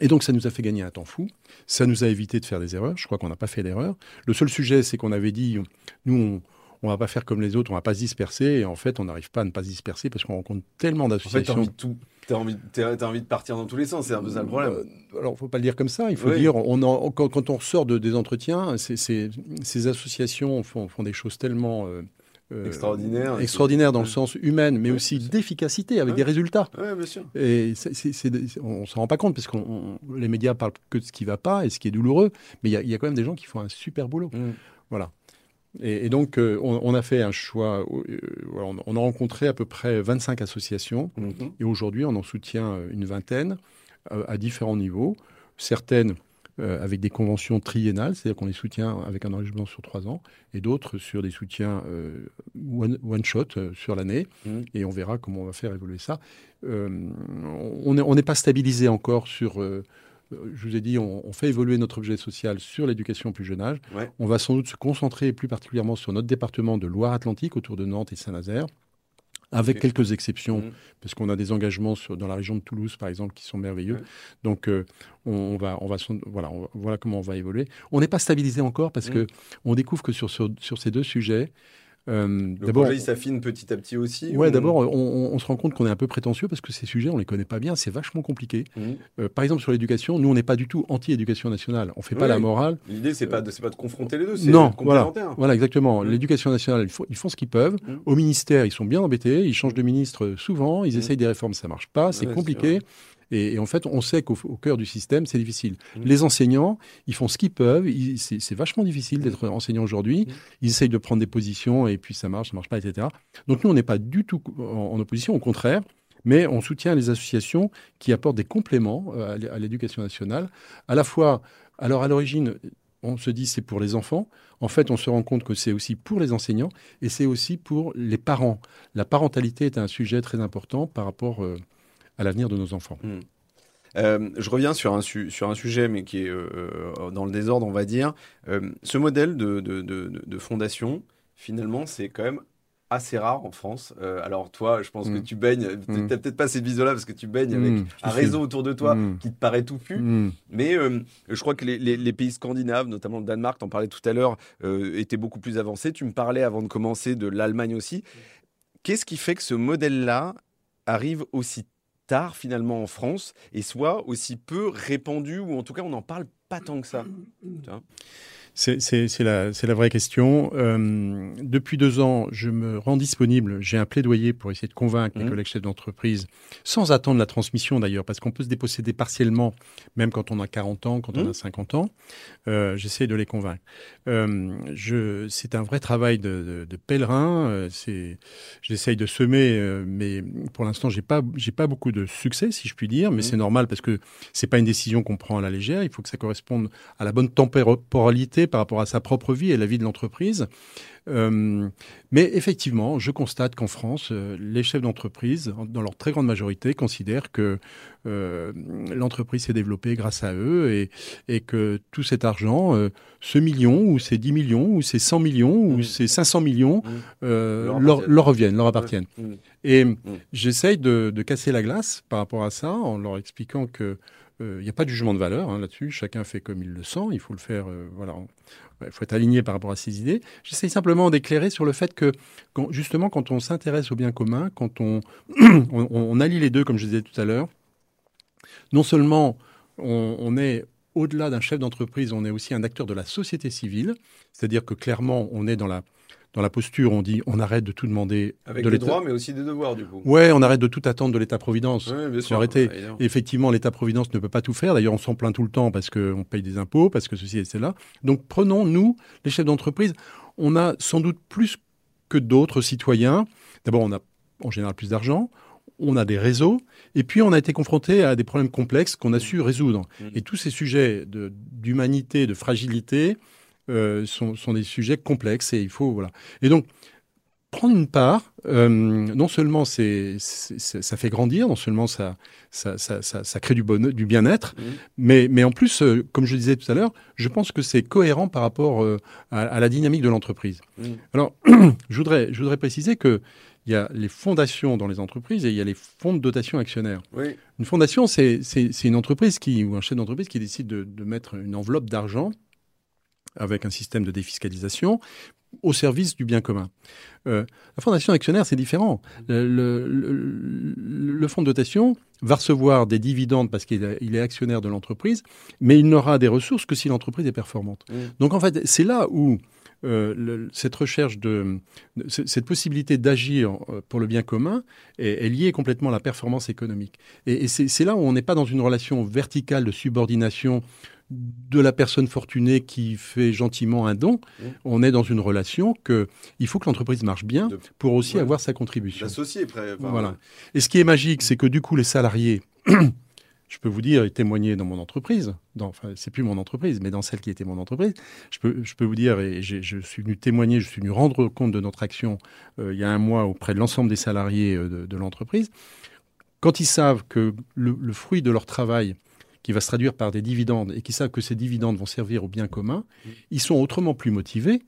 Et donc, ça nous a fait gagner un temps fou. Ça nous a évité de faire des erreurs. Je crois qu'on n'a pas fait d'erreurs. Le seul sujet, c'est qu'on avait dit, nous, on, on va pas faire comme les autres, on va pas se disperser. Et en fait, on n'arrive pas à ne pas se disperser parce qu'on rencontre tellement d'associations. En fait, tu as envie, as, envie de partir dans tous les sens, c'est un peu ça le problème. Euh, alors, faut pas le dire comme ça. Il faut dire, on quand, on ressort de, des entretiens, ces associations font, font, des choses tellement euh, euh extraordinaires, extraordinaires dans le sens humain, mais aussi d'efficacité avec des résultats. Oui, bien sûr. Et on s'en rend pas compte parce que les médias parlent que de ce qui va pas et ce qui est douloureux, mais il y, y, a quand même des gens qui font un super boulot. Mmh. Voilà. Et, donc, euh, on, a fait un choix. Euh, on a rencontré à peu près 25 associations. Mhm. Et aujourd'hui, on en soutient une vingtaine euh, à différents niveaux. Certaines avec des conventions triennales, c'est-à-dire qu'on les soutient avec un engagement sur trois ans, et d'autres sur des soutiens one, shot sur l'année. Mhm. Et on verra comment on va faire évoluer ça. on n'est pas stabilisé encore sur je vous ai dit, on, fait évoluer notre objet social sur l'éducation au plus jeune âge. On va sans doute se concentrer plus particulièrement sur notre département de Loire-Atlantique, autour de Nantes et Saint-Nazaire avec quelques exceptions, mmh. parce qu'on a des engagements sur, dans la région de Toulouse, par exemple, qui sont merveilleux. Donc, euh, on, va, on va, voilà, voilà comment on va évoluer. On n'est pas stabilisé encore parce qu'on mmh. que on découvre que sur, sur, sur, ces deux sujets, euh, le projet, il s'affine petit à petit aussi Ouais, d'abord, on, se rend compte qu'on est un peu prétentieux parce que ces sujets, on les connaît pas bien, c'est vachement compliqué. Mmh. Euh, par exemple, sur l'éducation, nous, on n'est pas du tout anti-éducation nationale. On fait pas la morale. L'idée, c'est pas de, pas de confronter les deux, c'est non, voilà, voilà, exactement. Mmh. L'éducation nationale, ils font, ce qu'ils peuvent. Mmh. Au ministère, ils sont bien embêtés, ils changent de ministre souvent, ils essayent des réformes, ça marche pas, c'est compliqué. Et, en fait, on sait qu'au cœur du système, c'est difficile. Mmh. Les enseignants, ils font ce qu'ils peuvent. C'est vachement difficile d'être enseignant aujourd'hui. Mmh. Ils essayent de prendre des positions et puis ça marche, ça marche pas, etc. Donc nous, on n'est pas du tout en, opposition, au contraire. Mais on soutient les associations qui apportent des compléments euh, à l'éducation nationale. À la fois, alors à l'origine, on se dit c'est pour les enfants. En fait, on se rend compte que c'est aussi pour les enseignants et c'est aussi pour les parents. La parentalité est un sujet très important par rapport euh, à l'avenir de nos enfants. Hmm. Euh, je reviens sur un, sur un sujet, mais qui est euh, euh, dans le désordre, on va dire. ce modèle de, de, de, fondation, finalement, c'est quand même assez rare en France. alors toi, je pense que hmm. tu baignes, tu n'as hmm. peut-être pas cette vision-là parce que tu baignes avec un réseau autour de toi qui te paraît touffu, mais je crois que les, les, pays scandinaves, notamment le Danemark, en parlais tout à l'heure, étaient beaucoup plus avancés. Tu me parlais avant de commencer de l'Allemagne aussi. Qu'est-ce qui fait que ce modèle-là arrive aussi tard finalement en France et soit aussi peu répandu ou en tout cas on n'en parle pas tant que ça. C'est la, la, vraie question. Euh, depuis deux ans, je me rends disponible. J'ai un plaidoyer pour essayer de convaincre mes mmh. collègues chefs d'entreprise, sans attendre la transmission d'ailleurs, parce qu'on peut se déposséder partiellement, même quand on a 40 ans, quand on mmh. a 50 ans. Euh, J'essaie de les convaincre. Euh, C'est un vrai travail de, de, pèlerin. J'essaye de semer, mais pour l'instant, j'ai pas, j'ai pas beaucoup de succès, si je puis dire. Mais mmh. c'est normal parce que c'est pas une décision qu'on prend à la légère. Il faut que ça corresponde à la bonne temporalité par rapport à sa propre vie et la vie de l'entreprise. Euh, mais effectivement, je constate qu'en France, euh, les chefs d'entreprise, dans leur très grande majorité, considèrent que euh, l'entreprise s'est développée grâce à eux et, et que tout cet argent, ce million ou ces 10 millions ou ces 100 millions ou mmh. ces 500 millions mmh. leur, reviennent, leur appartiennent. Mmh. Et j'essaye de, de, casser la glace par rapport à ça en leur expliquant que il n'y a pas de jugement de valeur hein, là-dessus. Chacun fait comme il le sent. Il faut le faire. voilà, il faut être aligné par rapport à ses idées. J'essaie simplement d'éclairer sur le fait que, justement, quand on s'intéresse au bien commun, quand on, on, allie les deux, comme je disais tout à l'heure, non seulement on, est au-delà d'un chef d'entreprise, on est aussi un acteur de la société civile, c'est-à-dire que clairement, on est dans la dans la posture, on dit on arrête de tout demander Avec des droits, mais aussi des devoirs, du coup. Ouais, on arrête de tout attendre de l'État-providence. Ouais, bien sûr. Arrêter. Effectivement, l'État-providence ne peut pas tout faire. D'ailleurs, on s'en plaint tout le temps parce qu'on paye des impôts, parce que ceci et cela. Donc, prenons, nous, les chefs d'entreprise, on a sans doute plus que d'autres citoyens. D'abord, on a en général plus d'argent, on a des réseaux, et puis on a été confronté à des problèmes complexes qu'on a su résoudre. Mmh. Et tous ces sujets d'humanité, de, fragilité, euh, sont, sont, des sujets complexes et il faut voilà. Et donc prendre une part, euh, non seulement c'est, ça fait grandir, non seulement ça, ça, ça, ça crée du, bonheur, du bien-être, mmh. mais, mais en plus, euh, comme je disais tout à l'heure, je pense que c'est cohérent par rapport à, la dynamique de l'entreprise. Mmh. Alors, je voudrais, je voudrais préciser que il y a les fondations dans les entreprises et il y a les fonds de dotation actionnaire. Une fondation, c'est une entreprise qui, ou un chef d'entreprise qui décide de, mettre une enveloppe d'argent avec un système de défiscalisation au service du bien commun. Euh, la fondation actionnaire, c'est différent. Le, le, fonds de dotation va recevoir des dividendes parce qu'il est actionnaire de l'entreprise, mais il n'aura des ressources que si l'entreprise est performante. Donc en fait, c'est là où euh, cette recherche de, cette possibilité d'agir euh, pour le bien commun est, liée complètement à la performance économique. Et, c'est là où on n'est pas dans une relation verticale de subordination de la personne fortunée qui fait gentiment un don, mmh. on est dans une relation que il faut que l'entreprise marche bien pour aussi avoir sa contribution. Associé, voilà. Et ce qui est magique, c'est que du coup les salariés je peux vous dire et témoigner dans mon entreprise, dans, enfin, c'est plus mon entreprise, mais dans celle qui était mon entreprise, je peux, je peux vous dire, et je suis venu témoigner, je suis venu rendre compte de notre action euh, il y a un mois auprès de l'ensemble des salariés euh, de, l'entreprise. Quand ils savent que le, fruit de leur travail, qui va se traduire par des dividendes, et qu'ils savent que ces dividendes vont servir au bien commun, mmh. ils sont autrement plus motivés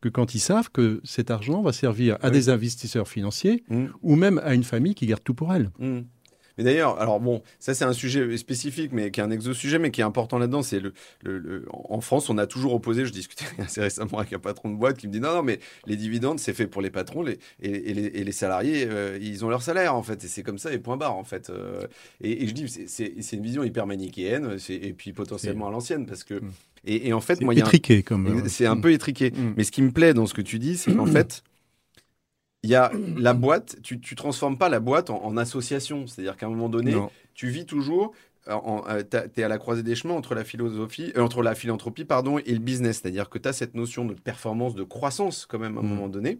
que quand ils savent que cet argent va servir à des investisseurs financiers mmh. ou même à une famille qui garde tout pour elle. Mmh. Mais d'ailleurs, alors bon, ça c'est un sujet spécifique, mais qui est un exo-sujet, mais qui est important là-dedans. C'est le, le, en France, on a toujours opposé. Je discutais assez récemment avec un patron de boîte qui me dit non, non, mais les dividendes, c'est fait pour les patrons, les, et, les, et les, salariés, euh, ils ont leur salaire en fait, et c'est comme ça, et point barre en fait. Euh. et, je dis, c'est une vision hyper manichéenne, et puis potentiellement à l'ancienne, parce que. Mm. Et, en fait, moi, étriqué comme. Euh, c'est un mm. peu étriqué. Mm. Mais ce qui me plaît dans ce que tu dis, c'est qu'en fait il y a la boîte, tu, tu transformes pas la boîte en, association. C'est-à-dire qu'à un moment donné, tu vis toujours, euh, euh, tu es à la croisée des chemins entre la philosophie, euh, entre la philanthropie pardon, et le business. C'est-à-dire que tu as cette notion de performance, de croissance quand même à un mm. moment donné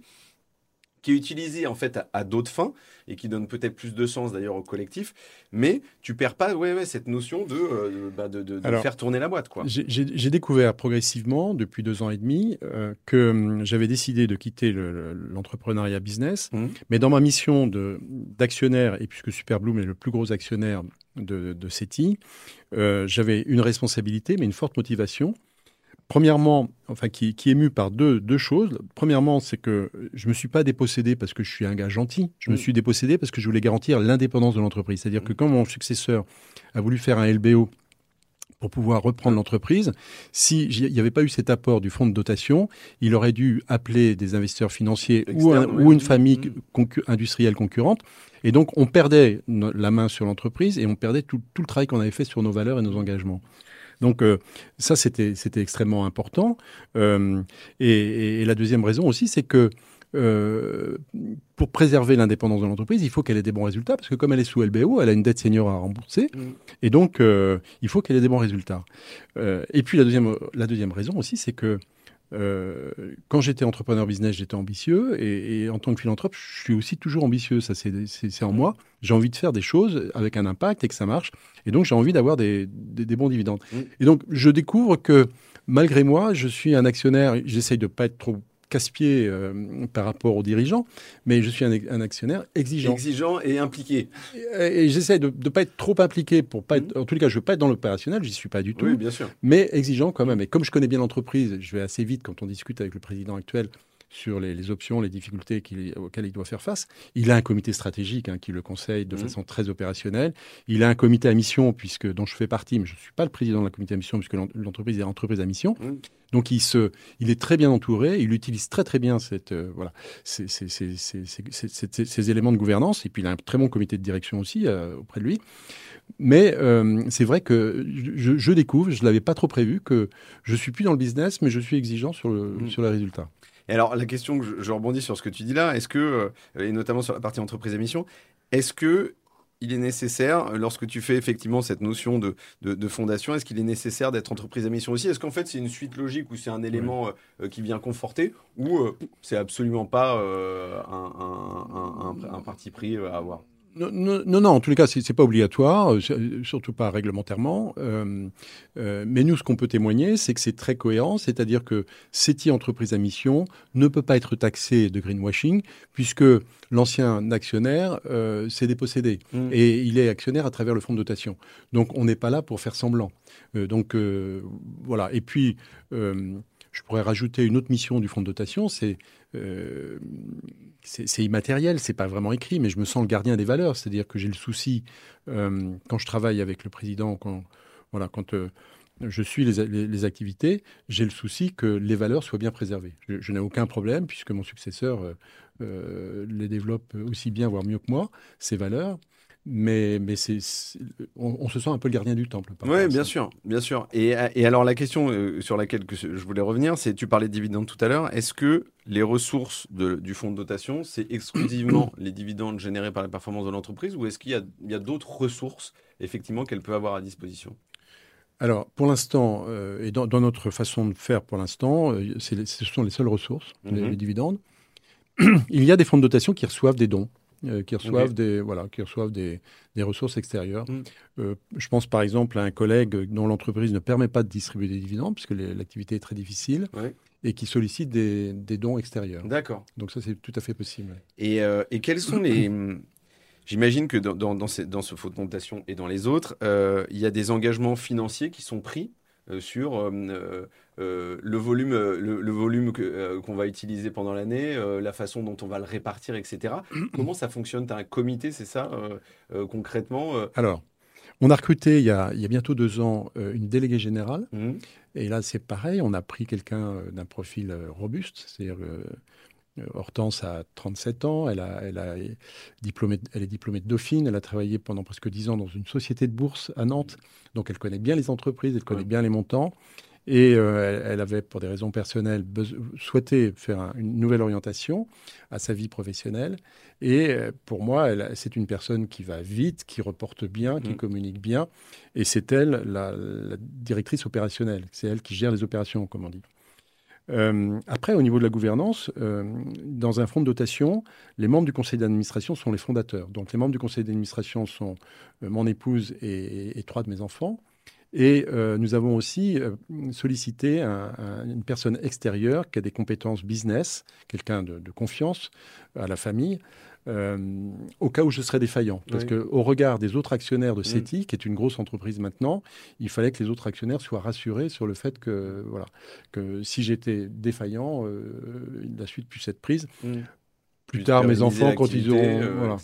qui est utilisé en fait à, d'autres fins et qui donne peut-être plus de sens d'ailleurs au collectif, mais tu perds pas ouais, ouais cette notion de, euh, bah, de, de, faire tourner la boîte. quoi. J'ai découvert progressivement, depuis deux ans et demi, euh, que hum, j'avais décidé de quitter l'entrepreneuriat business, mmh. mais dans ma mission d'actionnaire, et puisque Superbloom est le plus gros actionnaire de, de CETI, euh, j'avais une responsabilité, mais une forte motivation Premièrement, enfin, qui, qui est ému par deux, deux choses. Premièrement, c'est que je ne me suis pas dépossédé parce que je suis un gars gentil. Je me mm. suis dépossédé parce que je voulais garantir l'indépendance de l'entreprise. C'est-à-dire mm. que quand mon successeur a voulu faire un LBO pour pouvoir reprendre l'entreprise. S'il n'y avait pas eu cet apport du fonds de dotation, il aurait dû appeler des investisseurs financiers ou, ou, une famille mm. industrielle concurrente. Et donc, on perdait la main sur l'entreprise et on perdait tout, tout le travail qu'on avait fait sur nos valeurs et nos engagements. Donc euh, ça, c'était extrêmement important. Euh, et, la deuxième raison aussi, c'est que euh, pour préserver l'indépendance de l'entreprise, il faut qu'elle ait des bons résultats, parce que comme elle est sous LBO, elle a une dette senior à rembourser, mm. et donc il faut qu'elle ait des bons résultats. et puis la deuxième, la deuxième raison aussi, c'est que euh, quand j'étais entrepreneur business, j'étais ambitieux et, en tant que philanthrope, je suis aussi toujours ambitieux. Ça, c'est en moi. J'ai envie de faire des choses avec un impact et que ça marche. Et donc, j'ai envie d'avoir des, des, bons dividendes. Mm. Et donc, je découvre que malgré moi, je suis un actionnaire. J'essaye de pas être trop casse-pied euh, par rapport aux dirigeants, mais je suis un, actionnaire exigeant. Exigeant et impliqué. Et, j'essaie de ne pas être trop impliqué pour pas être, mmh. en tous les cas, je ne veux pas être dans l'opérationnel, j'y suis pas du tout. Oui, bien sûr. Mais exigeant quand même. Et comme je connais bien l'entreprise, je vais assez vite quand on discute avec le président actuel sur les, options, les difficultés auxquelles il doit faire face. Il a un comité stratégique hein, qui le conseille de mmh. façon très opérationnelle. Il a un comité à mission, puisque, dont je fais partie, mais je ne suis pas le président de la comité à mission, puisque l'entreprise est entreprise à mission. Mmh. Donc il, se, il est très bien entouré, il utilise très très bien cette, euh, voilà, ces, ces, ces, éléments de gouvernance, et puis il a un très bon comité de direction aussi euh, auprès de lui. Mais euh, c'est vrai que je, je découvre, je ne l'avais pas trop prévu, que je suis plus dans le business, mais je suis exigeant sur le, mmh. sur les résultats. Et alors, la question que je, rebondis sur ce que tu dis là, est-ce que, et notamment sur la partie entreprise émission, est-ce que il est nécessaire, lorsque tu fais effectivement cette notion de, de, fondation, est-ce qu'il est nécessaire d'être entreprise à mission aussi? Est-ce qu'en fait c'est une suite logique ou c'est un élément qui vient conforter ou c'est absolument pas un, un, parti pris à avoir? Non, non, non, en tous les cas, ce n'est pas obligatoire, euh, surtout pas réglementairement. Euh, euh, mais nous, ce qu'on peut témoigner, c'est que c'est très cohérent, c'est-à-dire que CETI, entreprise à mission, ne peut pas être taxé de greenwashing, puisque l'ancien actionnaire s'est dépossédé. Mmh. Et il est actionnaire à travers le fonds de dotation. Donc, on n'est pas là pour faire semblant. donc, voilà. Et puis, je pourrais rajouter une autre mission du fonds de dotation, c'est euh, c'est immatériel, c'est pas vraiment écrit, mais je me sens le gardien des valeurs. C'est-à-dire que j'ai le souci, euh, quand je travaille avec le président, quand, euh, je suis les, activités, j'ai le souci que les valeurs soient bien préservées. Je, n'ai aucun problème, puisque mon successeur les développe aussi bien, voire mieux que moi, ces valeurs mais, mais c'est, on, se sent un peu le gardien du temple. Oui, bien sûr, bien sûr. Et, et alors la question euh, sur laquelle que je voulais revenir, c'est tu parlais de dividendes tout à l'heure. Est-ce que les ressources de, du fonds de dotation, c'est exclusivement les dividendes générés par la performance de l'entreprise, ou est-ce qu'il y a, d'autres ressources effectivement qu'elle peut avoir à disposition? Alors, pour l'instant, euh, et dans, notre façon de faire pour l'instant, euh, ce sont les seules ressources, les mhm. dividendes. Il y a des fonds de dotation qui reçoivent des dons. Euh, qui reçoivent, des, voilà, qui reçoivent des, des ressources extérieures. Mm. Euh, je pense par exemple à un collègue dont l'entreprise ne permet pas de distribuer des dividendes, puisque l'activité est très difficile. Et qui sollicite des, des dons extérieurs. D'accord. Donc ça, c'est tout à fait possible. Et, euh, et quels sont les... J'imagine que dans, dans, dans, ces, dans ce faux de et dans les autres, il y a des engagements financiers qui sont pris sur euh, le volume, euh, le, volume euh, qu'on va utiliser pendant l'année, la façon dont on va le répartir, etc. Comment ça fonctionne? Tu as un comité, c'est ça, concrètement Alors, on a recruté il y a, il y a bientôt deux ans une déléguée générale. Mmh. Et là, c'est pareil, on a pris quelqu'un d'un profil robuste, c'est-à-dire Hortense a 37 ans, elle, a, elle, a diplômé, elle est diplômée de Dauphine, elle a travaillé pendant presque 10 ans dans une société de bourse à Nantes, donc elle connaît bien les entreprises, elle connaît bien les montants. Et euh, elle, avait, pour des raisons personnelles, souhaité faire une nouvelle orientation à sa vie professionnelle. Et euh, pour moi, c'est une personne qui va vite, qui reporte bien, qui mmh. communique bien. Et c'est elle, la, directrice opérationnelle. C'est elle qui gère les opérations, comme on dit. Euh, après, au niveau de la gouvernance, dans un fonds de dotation, les membres du conseil d'administration sont les fondateurs. Donc, les membres du conseil d'administration sont mon épouse et, trois de mes enfants. Et euh, nous avons aussi euh, sollicité une personne extérieure qui a des compétences business, quelqu'un de, confiance à la famille, euh, au cas où je serais défaillant. Parce qu'au regard des autres actionnaires de mm. CETI, qui est une grosse entreprise maintenant, il fallait que les autres actionnaires soient rassurés sur le fait que, voilà, que si j'étais défaillant, la suite puisse être prise. Mm. Plus tard, mes enfants, quand ils auront,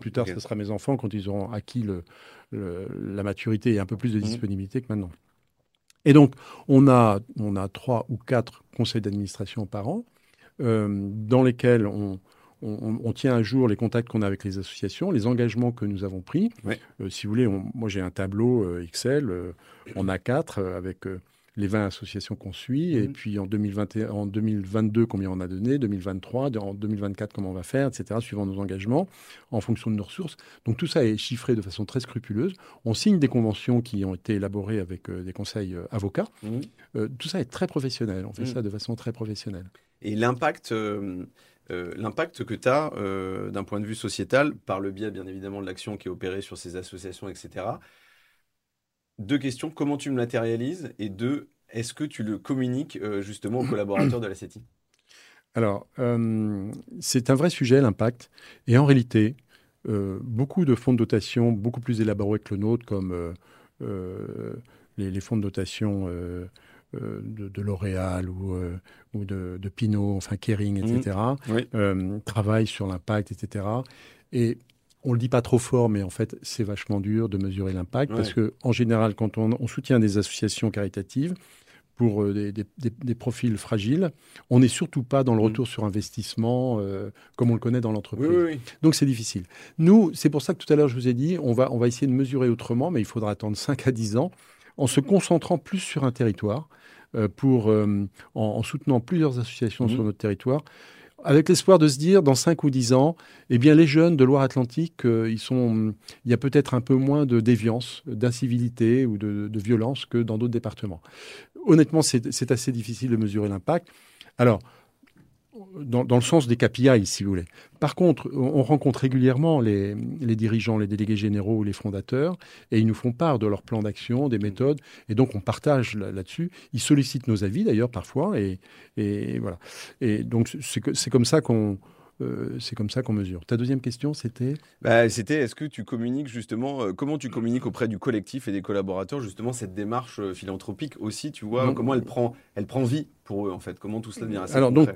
plus tard, ce sera mes enfants quand ils auront acquis le, la maturité et un peu plus de mmh. disponibilité que maintenant. Et donc, on a, on a trois ou quatre conseils d'administration par an euh, dans lesquels on, on, tient à jour les contacts qu'on a avec les associations, les engagements que nous avons pris. Euh, si vous voulez, moi j'ai un tableau euh, Excel en A4 avec les 20 associations qu'on suit, et mhm. puis en, 2021, en 2022, combien on a donné, 2023, en 2024, comment on va faire, etc., suivant nos engagements, en fonction de nos ressources. Donc tout ça est chiffré de façon très scrupuleuse. On signe des conventions qui ont été élaborées avec euh, des conseils euh, avocats. Mhm. Euh, tout ça est très professionnel. On fait mhm. ça de façon très professionnelle. Et l'impact... l'impact que tu as d'un point de vue sociétal, par le biais bien évidemment de l'action qui est opérée sur ces associations, etc., deux questions. Comment tu me matérialises Et deux, est-ce que tu le communiques euh, justement aux collaborateurs de la CETI Alors, euh, c'est un vrai sujet, l'impact. Et en réalité, euh, beaucoup de fonds de dotation, beaucoup plus élaborés que le nôtre, comme les, fonds de dotation de, L'Oréal ou, ou de, de, Pinot, enfin Kering, etc., mmh. travaillent sur l'impact, etc. Et on le dit pas trop fort, mais en fait, c'est vachement dur de mesurer l'impact parce que, en général, quand on, soutient des associations caritatives pour euh, des, profils fragiles, on n'est surtout pas dans le mm. retour sur investissement euh, comme on le connaît dans l'entreprise. Donc, c'est difficile. Nous, c'est pour ça que tout à l'heure, je vous ai dit, on va, on va essayer de mesurer autrement, mais il faudra attendre 5 à 10 ans en se concentrant plus sur un territoire, euh, pour, en, soutenant plusieurs associations mm. sur notre territoire avec l'espoir de se dire, dans 5 ou 10 ans, eh bien, les jeunes de Loire-Atlantique, euh, ils sont, il y a peut-être un peu moins de déviance, d'incivilité ou de, de, violence que dans d'autres départements. Honnêtement, c'est assez difficile de mesurer l'impact. Alors, dans, le sens des KPI, si vous voulez. Par contre, on rencontre régulièrement les, dirigeants, les délégués généraux, les fondateurs, et ils nous font part de leur plan d'action, des méthodes, et donc on partage là-dessus. ils sollicitent nos avis d'ailleurs parfois, et, voilà. Et donc c'est comme ça qu'on euh, c'est comme ça qu'on mesure. Ta deuxième question, c'était? Bah, C'était est-ce que tu communiques justement, euh, comment tu communiques auprès du collectif et des collaborateurs justement cette démarche euh, philanthropique aussi, tu vois, comment elle prend, elle prend vie pour eux en fait, comment tout cela devient assez Alors donc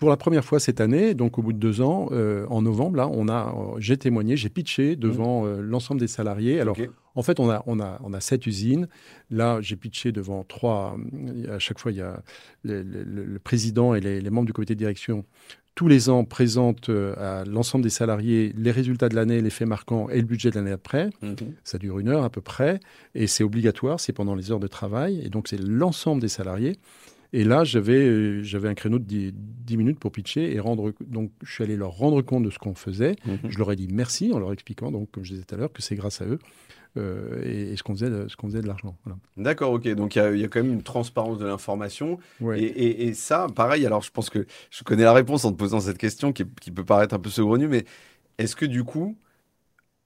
pour la première fois cette année, donc au bout de deux ans, euh, en novembre, là, on a, euh, j'ai témoigné, j'ai pitché devant mmh. euh, l'ensemble des salariés. Alors, en fait, on a, on a, on a sept usines. Là, j'ai pitché devant trois. À chaque fois, il y a le, président et les, membres du comité de direction. Tous les ans, présentent à l'ensemble des salariés les résultats de l'année, les faits marquants et le budget de l'année après. Ça dure une heure à peu près. Et c'est obligatoire, c'est pendant les heures de travail. Et donc, c'est l'ensemble des salariés. Et là, j'avais, euh, j'avais un créneau de 10, minutes pour pitcher et rendre. Donc, je suis allé leur rendre compte de ce qu'on faisait. Mhm. Je leur ai dit merci en leur expliquant, donc, comme je disais tout à l'heure, que c'est grâce à eux. Euh, et, ce qu'on faisait, ce qu'on faisait de l'argent. D'accord, ok. Donc il y, a quand même une transparence de l'information. Et, et, ça, pareil. Alors je pense que je connais la réponse en te posant cette question qui, qui peut paraître un peu saugrenue, mais est-ce que du coup,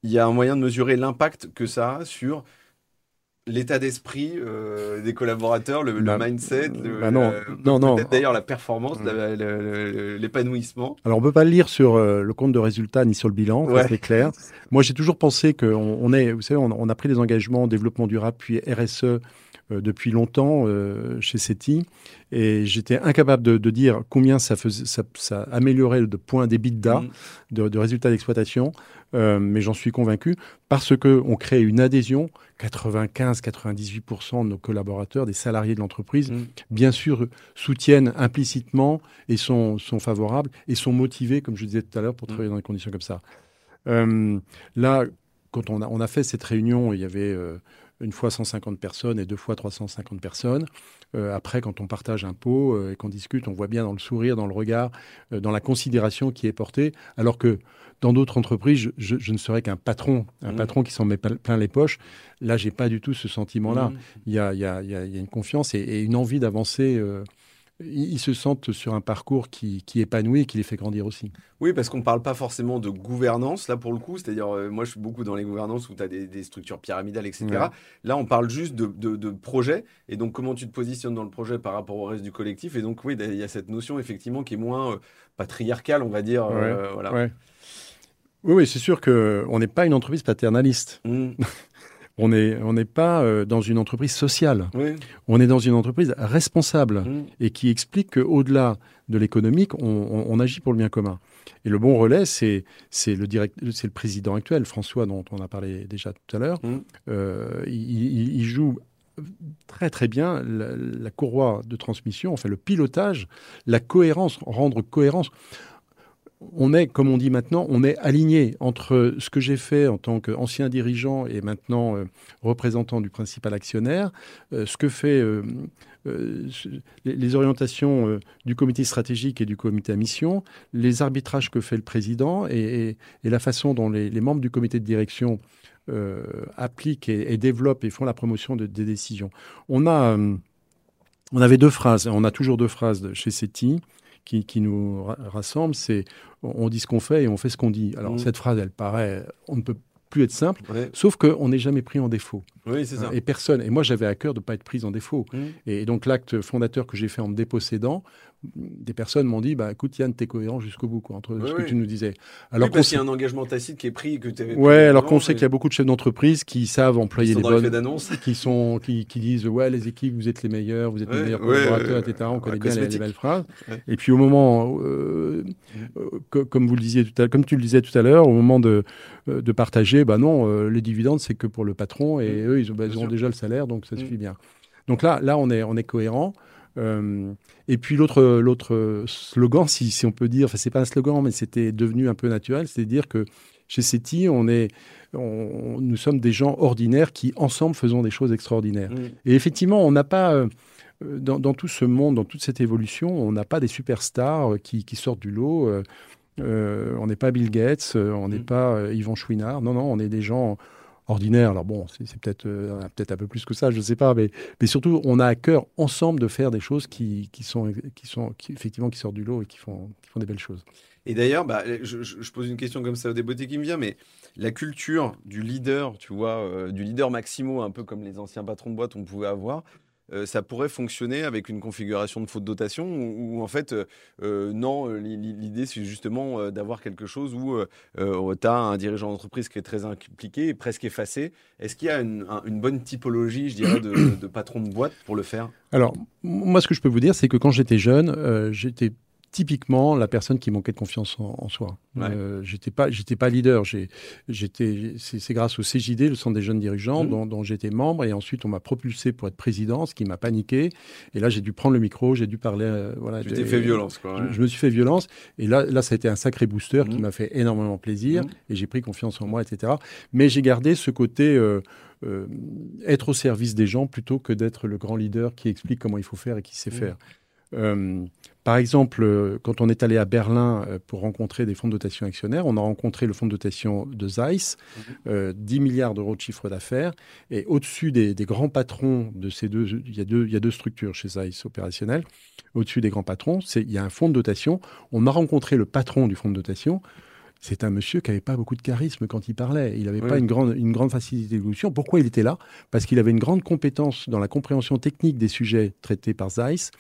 il y a un moyen de mesurer l'impact que ça a sur l'état d'esprit euh, des collaborateurs, le, bah, mindset, bah non, non, non. peut-être d'ailleurs la performance, l'épanouissement. Alors on peut pas le lire sur euh, le compte de résultats ni sur le bilan, c'est clair. Moi j'ai toujours pensé qu'on on est, vous savez, on, a pris des engagements en développement durable puis RSE euh, depuis longtemps chez CETI et j'étais incapable de, dire combien ça, faisait, ça, améliorait de points d'EBITDA, mmh. de, de résultats d'exploitation. Euh, mais j'en suis convaincu, parce qu'on crée une adhésion. 95-98% de nos collaborateurs, des salariés de l'entreprise, mm. bien sûr, soutiennent implicitement et sont, sont, favorables et sont motivés, comme je disais tout à l'heure, pour mm. travailler dans des conditions comme ça. Euh, là, quand on a, on a, fait cette réunion, il y avait euh, une fois 150 personnes et deux fois 350 personnes. après, quand on partage un pot et qu'on discute, on voit bien dans le sourire, dans le regard, dans la considération qui est portée, alors que dans d'autres entreprises, je, ne serais qu'un patron, un mmh. patron qui s'en met plein les poches. Là, j'ai pas du tout ce sentiment-là. Mmh. Il, y a, une confiance et, une envie d'avancer. Euh, ils se sentent sur un parcours qui, qui épanouit et qui les fait grandir aussi. Oui, parce qu'on ne parle pas forcément de gouvernance, là, pour le coup. C'est-à-dire, euh, moi, je suis beaucoup dans les gouvernances où tu as des, structures pyramidales, etc. Là, on parle juste de, de, projet. Et donc, comment tu te positionnes dans le projet par rapport au reste du collectif? Et donc, oui, il y a cette notion, effectivement, qui est moins euh, patriarcale, on va dire. voilà. Oui, oui c'est sûr qu'on n'est pas une entreprise paternaliste. Mm. on n'est on pas euh, dans une entreprise sociale. On est dans une entreprise responsable mm. et qui explique qu'au-delà de l'économique, on, agit pour le bien commun. Et le bon relais, c'est le, le président actuel, François, dont on a parlé déjà tout à l'heure. Mm. Euh, il, joue très très bien la, la, courroie de transmission, enfin le pilotage, la cohérence, rendre cohérence on est, comme on dit maintenant, on est aligné entre ce que j'ai fait en tant qu'ancien dirigeant et maintenant euh, représentant du principal actionnaire, euh, ce que fait euh, les, orientations du comité stratégique et du comité à mission, les arbitrages que fait le président et, la façon dont les, membres du comité de direction appliquent et, développent et font la promotion de, des décisions. On a on avait deux phrases, on a toujours deux phrases chez CETI qui, nous rassemble, c'est on dit ce qu'on fait et on fait ce qu'on dit. Alors mmh. cette phrase, elle paraît, on ne peut plus être simple, sauf qu'on n'est jamais pris en défaut. Oui, c'est ça. Et personne. Et moi, j'avais à cœur de ne pas être pris en défaut. Mmh. Et donc, l'acte fondateur que j'ai fait en me dépossédant, des personnes m'ont dit bah, écoute, Yann, t'es cohérent jusqu'au bout, quoi, entre ce que tu nous disais. Alors oui, parce qu'il y a un engagement tacite qui est pris. Que ouais, alors qu'on sait qu'il y a beaucoup de chefs d'entreprise qui savent employer les bonnes. qui, sont, qui, qui, disent ouais, les équipes, vous êtes les meilleurs, vous êtes les meilleurs collaborateurs, etc. On connaît bien les, belles phrases. Et puis, au moment, euh, euh, comme, vous le disiez tout à, comme tu le disais tout à l'heure, au moment de, euh, de partager, bah non, les dividendes, c'est que pour le patron et mmh. eux, ils ont, bah, ils ont déjà le salaire, donc ça mmh. suffit bien. Donc là, là on, est, on est cohérent. Euh, et puis l'autre, l'autre slogan, si, si, on peut dire, enfin c'est pas un slogan, mais c'était devenu un peu naturel, c'est dire que chez CETI, on est, on, nous sommes des gens ordinaires qui ensemble faisons des choses extraordinaires. Mmh. Et effectivement, on n'a pas, euh, dans, tout ce monde, dans toute cette évolution, on n'a pas des superstars qui, sortent du lot. on n'est pas Bill Gates, on n'est mm. pas Yvan Chouinard. Non, non, on est des gens ordinaire. Alors bon, c'est peut-être euh, peut-être un peu plus que ça, je ne sais pas, mais, mais surtout, on a à cœur ensemble de faire des choses qui, qui sont, qui sont effectivement qui sortent du lot et qui font, qui font des belles choses. Et d'ailleurs, bah, je, je, pose une question comme ça au débeauté qui me vient, mais la culture du leader, tu vois, euh, du leader maximo, un peu comme les anciens patrons de boîte on pouvait avoir, euh, ça pourrait fonctionner avec une configuration de faute dotation ou, en fait, euh, euh, non, l'idée c'est justement d'avoir quelque chose où tu as un dirigeant d'entreprise qui est très impliqué et presque effacé. Est-ce qu'il y a une, bonne typologie, je dirais, de, de patron de boîte pour le faire? Alors, moi, ce que je peux vous dire, c'est que quand j'étais jeune, j'étais typiquement la personne qui manquait de confiance en, soi. Euh, j'étais pas, j'étais pas leader. j'étais, c'est, grâce au CJD, le Centre des jeunes dirigeants, mmh. dont, j'étais membre, et ensuite on m'a propulsé pour être président, ce qui m'a paniqué. Et là, j'ai dû prendre le micro, j'ai dû parler. Euh, voilà. Tu t'es fait violence, quoi. Je, me suis fait violence, et là, là, ça a été un sacré booster qui mmh. m'a fait énormément plaisir, mmh. et j'ai pris confiance en moi, etc. Mais j'ai gardé ce côté. Euh, être au service des gens plutôt que d'être le grand leader qui explique comment il faut faire et qui sait faire. Par exemple, euh, quand on est allé à Berlin euh, pour rencontrer des fonds de dotation actionnaires, on a rencontré le fonds de dotation de Zeiss, 10 mhm. euh, milliards d'euros de chiffre d'affaires. Et au-dessus des, grands patrons de ces deux, il y a deux, il y a deux structures chez Zeiss opérationnelles. Au-dessus des grands patrons, il y a un fonds de dotation. On a rencontré le patron du fonds de dotation. C'est un monsieur qui n'avait pas beaucoup de charisme quand il parlait. Il n'avait pas une grande, une grande facilité d'évolution. Pourquoi il était là? Parce qu'il avait une grande compétence dans la compréhension technique des sujets traités par Zeiss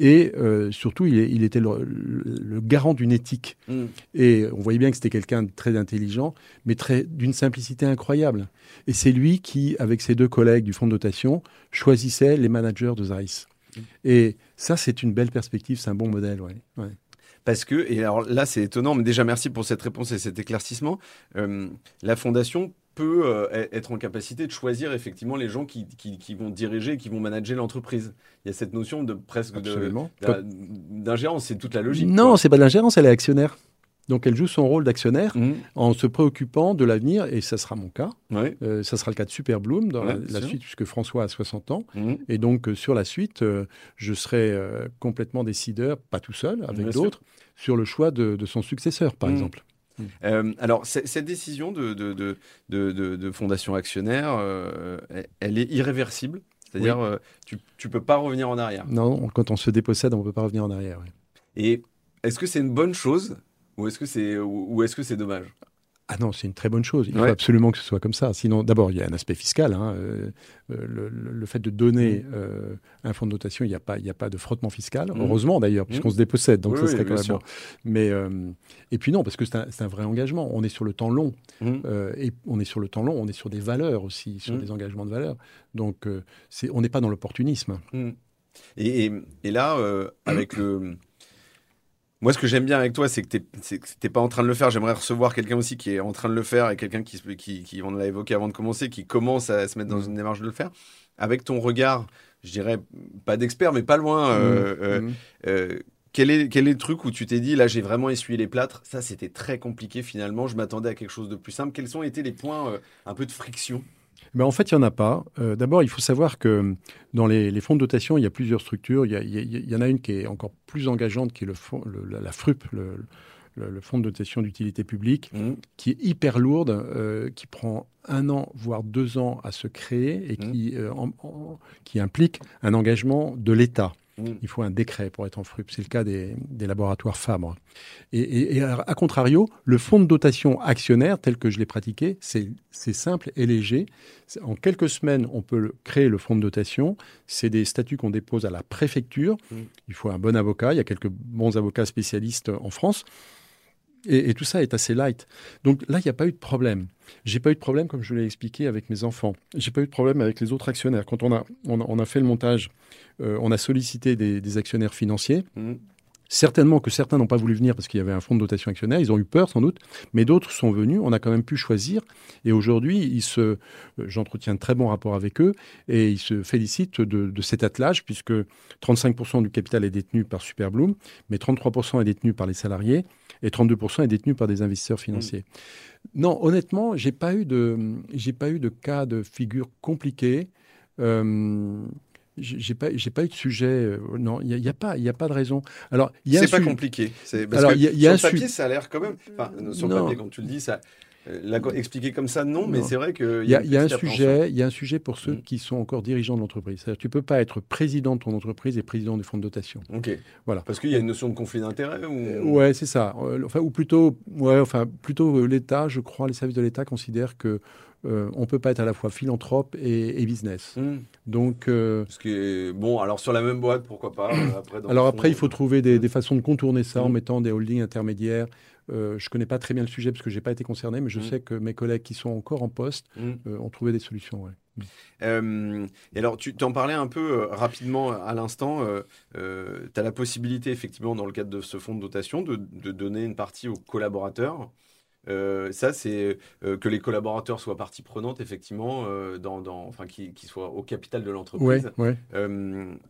et euh, surtout, il, était le, garant d'une éthique. Mm. Et on voyait bien que c'était quelqu'un de très intelligent, mais d'une simplicité incroyable. Et c'est lui qui, avec ses deux collègues du fonds de dotation, choisissait les managers de Zeiss. Mm. Et ça, c'est une belle perspective, c'est un bon modèle. Ouais. Parce que, et alors là, c'est étonnant, mais déjà merci pour cette réponse et cet éclaircissement. Euh, la fondation peut euh, être en capacité de choisir effectivement les gens qui, qui, vont diriger, qui vont manager l'entreprise. Il y a cette notion de presque d'ingérence, c'est toute la logique. Non, c'est pas de l'ingérence, elle est actionnaire. Donc elle joue son rôle d'actionnaire mmh. en se préoccupant de l'avenir, et ça sera mon cas. Euh, ça sera le cas de Super Bloom dans la, suite, puisque François a 60 ans. Mmh. Et donc euh, sur la suite, je serai complètement décideur, pas tout seul, avec d'autres, sur le choix de, son successeur, par mmh. exemple. Euh, alors, cette décision de, de, de, fondation actionnaire, euh, elle est irréversible. C'est-à-dire, euh, tu ne peux pas revenir en arrière. Non, quand on se dépossède, on ne peut pas revenir en arrière. Et est-ce que c'est une bonne chose ou est-ce que c'est ou est-ce que c'est dommage? Ah non, c'est une très bonne chose. Il faut absolument que ce soit comme ça. Sinon, d'abord, il y a un aspect fiscal. Hein. Euh, euh, le, fait de donner mm. euh, un fonds de dotation, il n'y a, pas, a pas de frottement fiscal. Mm. Heureusement d'ailleurs, mm. puisqu'on se dépossède. Donc ça serait quand même bon. Mais, et puis non, parce que c'est un, vrai engagement. On est sur le temps long. et on est sur le temps long, on est sur des valeurs aussi, sur des engagements de valeurs. Donc on n'est pas dans l'opportunisme. Et, et, là, avec le moi, ce que j'aime bien avec toi, c'est que tu n'es pas en train de le faire. J'aimerais recevoir quelqu'un aussi qui est en train de le faire et quelqu'un qui, qui, qui, on l'a évoqué avant de commencer, qui commence à se mettre dans mmh. une démarche de le faire. Avec ton regard, je dirais pas d'expert, mais pas loin. Euh, mmh. Euh, mmh. Euh, quel est, quel est le truc où tu t'es dit, là, j'ai vraiment essuyé les plâtres Ça, c'était très compliqué finalement. Je m'attendais à quelque chose de plus simple. Quels ont été les points un peu de friction? Ben en fait, il n'y en a pas. Euh, d'abord, il faut savoir que dans les, fonds de dotation, il y a plusieurs structures. Il y, en a une qui est encore plus engageante, qui est le la FRUP, le, fonds de dotation d'utilité publique, mmh. qui est hyper lourde, euh, qui prend un an, voire deux ans à se créer et mmh. qui, euh, qui implique un engagement de l'État. Mm. Il faut un décret pour être en FRUP. C'est le cas des, laboratoires Fabre. Et, à, contrario, le fonds de dotation actionnaire, tel que je l'ai pratiqué, c'est simple et léger. En quelques semaines, on peut créer le fonds de dotation. C'est des statuts qu'on dépose à la préfecture. Mm. Il faut un bon avocat. Il y a quelques bons avocats spécialistes en France. Et, tout ça est assez light. Donc là, il n'y a pas eu de problème. J'ai pas eu de problème, comme je l'ai expliqué, avec mes enfants. J'ai pas eu de problème avec les autres actionnaires. Quand on a, on a, fait le montage, euh, on a sollicité des, actionnaires financiers. Mmh. Certainement que certains n'ont pas voulu venir parce qu'il y avait un fonds de dotation actionnaire, ils ont eu peur sans doute, mais d'autres sont venus, on a quand même pu choisir. Et aujourd'hui, ils se, euh, j'entretiens de très bons rapports avec eux et ils se félicitent de, cet attelage puisque 35% du capital est détenu par Superbloom, mais 33% est détenu par les salariés et 32% est détenu par des investisseurs financiers. Mmh. Non, honnêtement, j'ai pas eu de, j'ai pas eu de cas de figure compliquée. Euh, j'ai pas, j'ai pas eu de sujet. non, il n'y a, pas, il a pas de raison. Alors, c'est pas compliqué. Parce Alors, que y a, sur le papier, ça a l'air quand même. sur le papier, quand tu le dis, ça, euh, expliquer comme ça, non, mais c'est vrai qu'il y, y, a un sujet. Il y a un sujet pour ceux mm. qui sont encore dirigeants de l'entreprise. Tu ne peux pas être président de ton entreprise et président du fonds de dotation. Ok. Voilà. Parce qu'il y a une notion de conflit d'intérêt ou... Euh, ouais, c'est ça. Euh, enfin, ou plutôt, ouais, enfin, plutôt l'État, je crois, les services de l'État considèrent que on ne peut pas être à la fois philanthrope et, business. Mm. Donc, Ce qui est... bon, alors sur la même boîte, pourquoi pas après, Alors après, il faut trouver des, des, façons de contourner ça en mm. mettant des holdings intermédiaires euh, je ne connais pas très bien le sujet parce que je n'ai pas été concerné, mais je mm. sais que mes collègues qui sont encore en poste mm. euh, ont trouvé des solutions. Mm. Euh, et alors, tu t'en parlais un peu rapidement à l'instant. tu as la possibilité, effectivement, dans le cadre de ce fonds de dotation, de, donner une partie aux collaborateurs. ça, c'est que les collaborateurs soient partie prenante, effectivement, dans, enfin, qui, soient au capital de l'entreprise.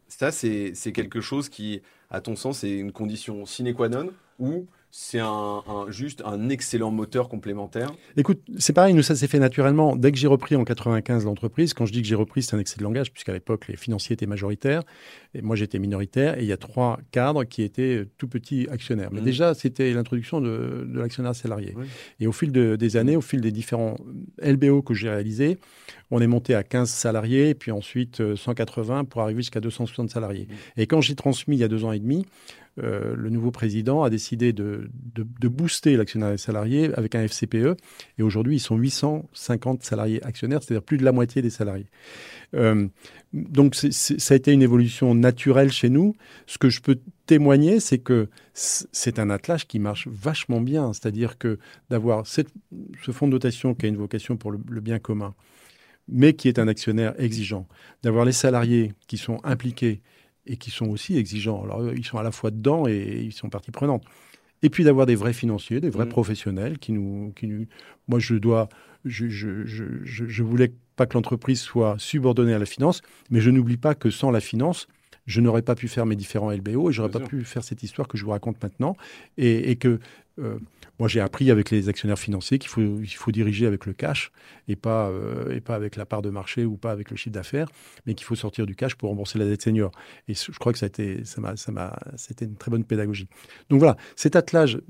ça, c'est quelque chose qui, à ton sens, est une condition sine qua non ou c'est un, juste un excellent moteur complémentaire. Écoute, c'est pareil, nous, ça s'est fait naturellement. Dès que j'ai repris en 95 l'entreprise, quand je dis que j'ai repris, c'est un excès de langage, puisqu'à l'époque, les financiers étaient majoritaires, et moi, j'étais minoritaire, et il y a trois cadres qui étaient tout petits actionnaires. Mais mmh. déjà, c'était l'introduction de, l'actionnaire salarié. Et au fil des années, au fil des différents LBO que j'ai réalisés, on est monté à 15 salariés, puis ensuite 180 euh, pour arriver jusqu'à 260 salariés. Mmh. Et quand j'ai transmis il y a deux ans et demi, euh, le nouveau président a décidé de, booster l'actionnariat salarié avec un FCPE. Et aujourd'hui, ils sont 850 salariés actionnaires, c'est-à-dire plus de la moitié des salariés. Euh, donc, ça a été une évolution naturelle chez nous. Ce que je peux témoigner, c'est que c'est un attelage qui marche vachement bien. C'est-à-dire que d'avoir ce fonds de dotation qui a une vocation pour le bien commun, mais qui est un actionnaire exigeant, d'avoir les salariés qui sont impliqués et qui sont aussi exigeants. Alors, ils sont à la fois dedans et ils sont partie prenante. Et puis d'avoir des vrais financiers, des vrais mmh. professionnels qui nous, qui nous. Moi, je dois. Je, je, je, je voulais pas que l'entreprise soit subordonnée à la finance, mais je n'oublie pas que sans la finance, je n'aurais pas pu faire mes différents LBO et j'aurais pas pu faire cette histoire que je vous raconte maintenant. Et, et que euh, moi, j'ai appris avec les actionnaires financiers qu'il faut, il faut diriger avec le cash et pas, euh, et pas avec la part de marché ou pas avec le chiffre d'affaires, mais qu'il faut sortir du cash pour rembourser la dette senior. Et je crois que ça a été, ça m'a, ça m'a, c'était une très bonne pédagogie. Donc voilà, cet attelage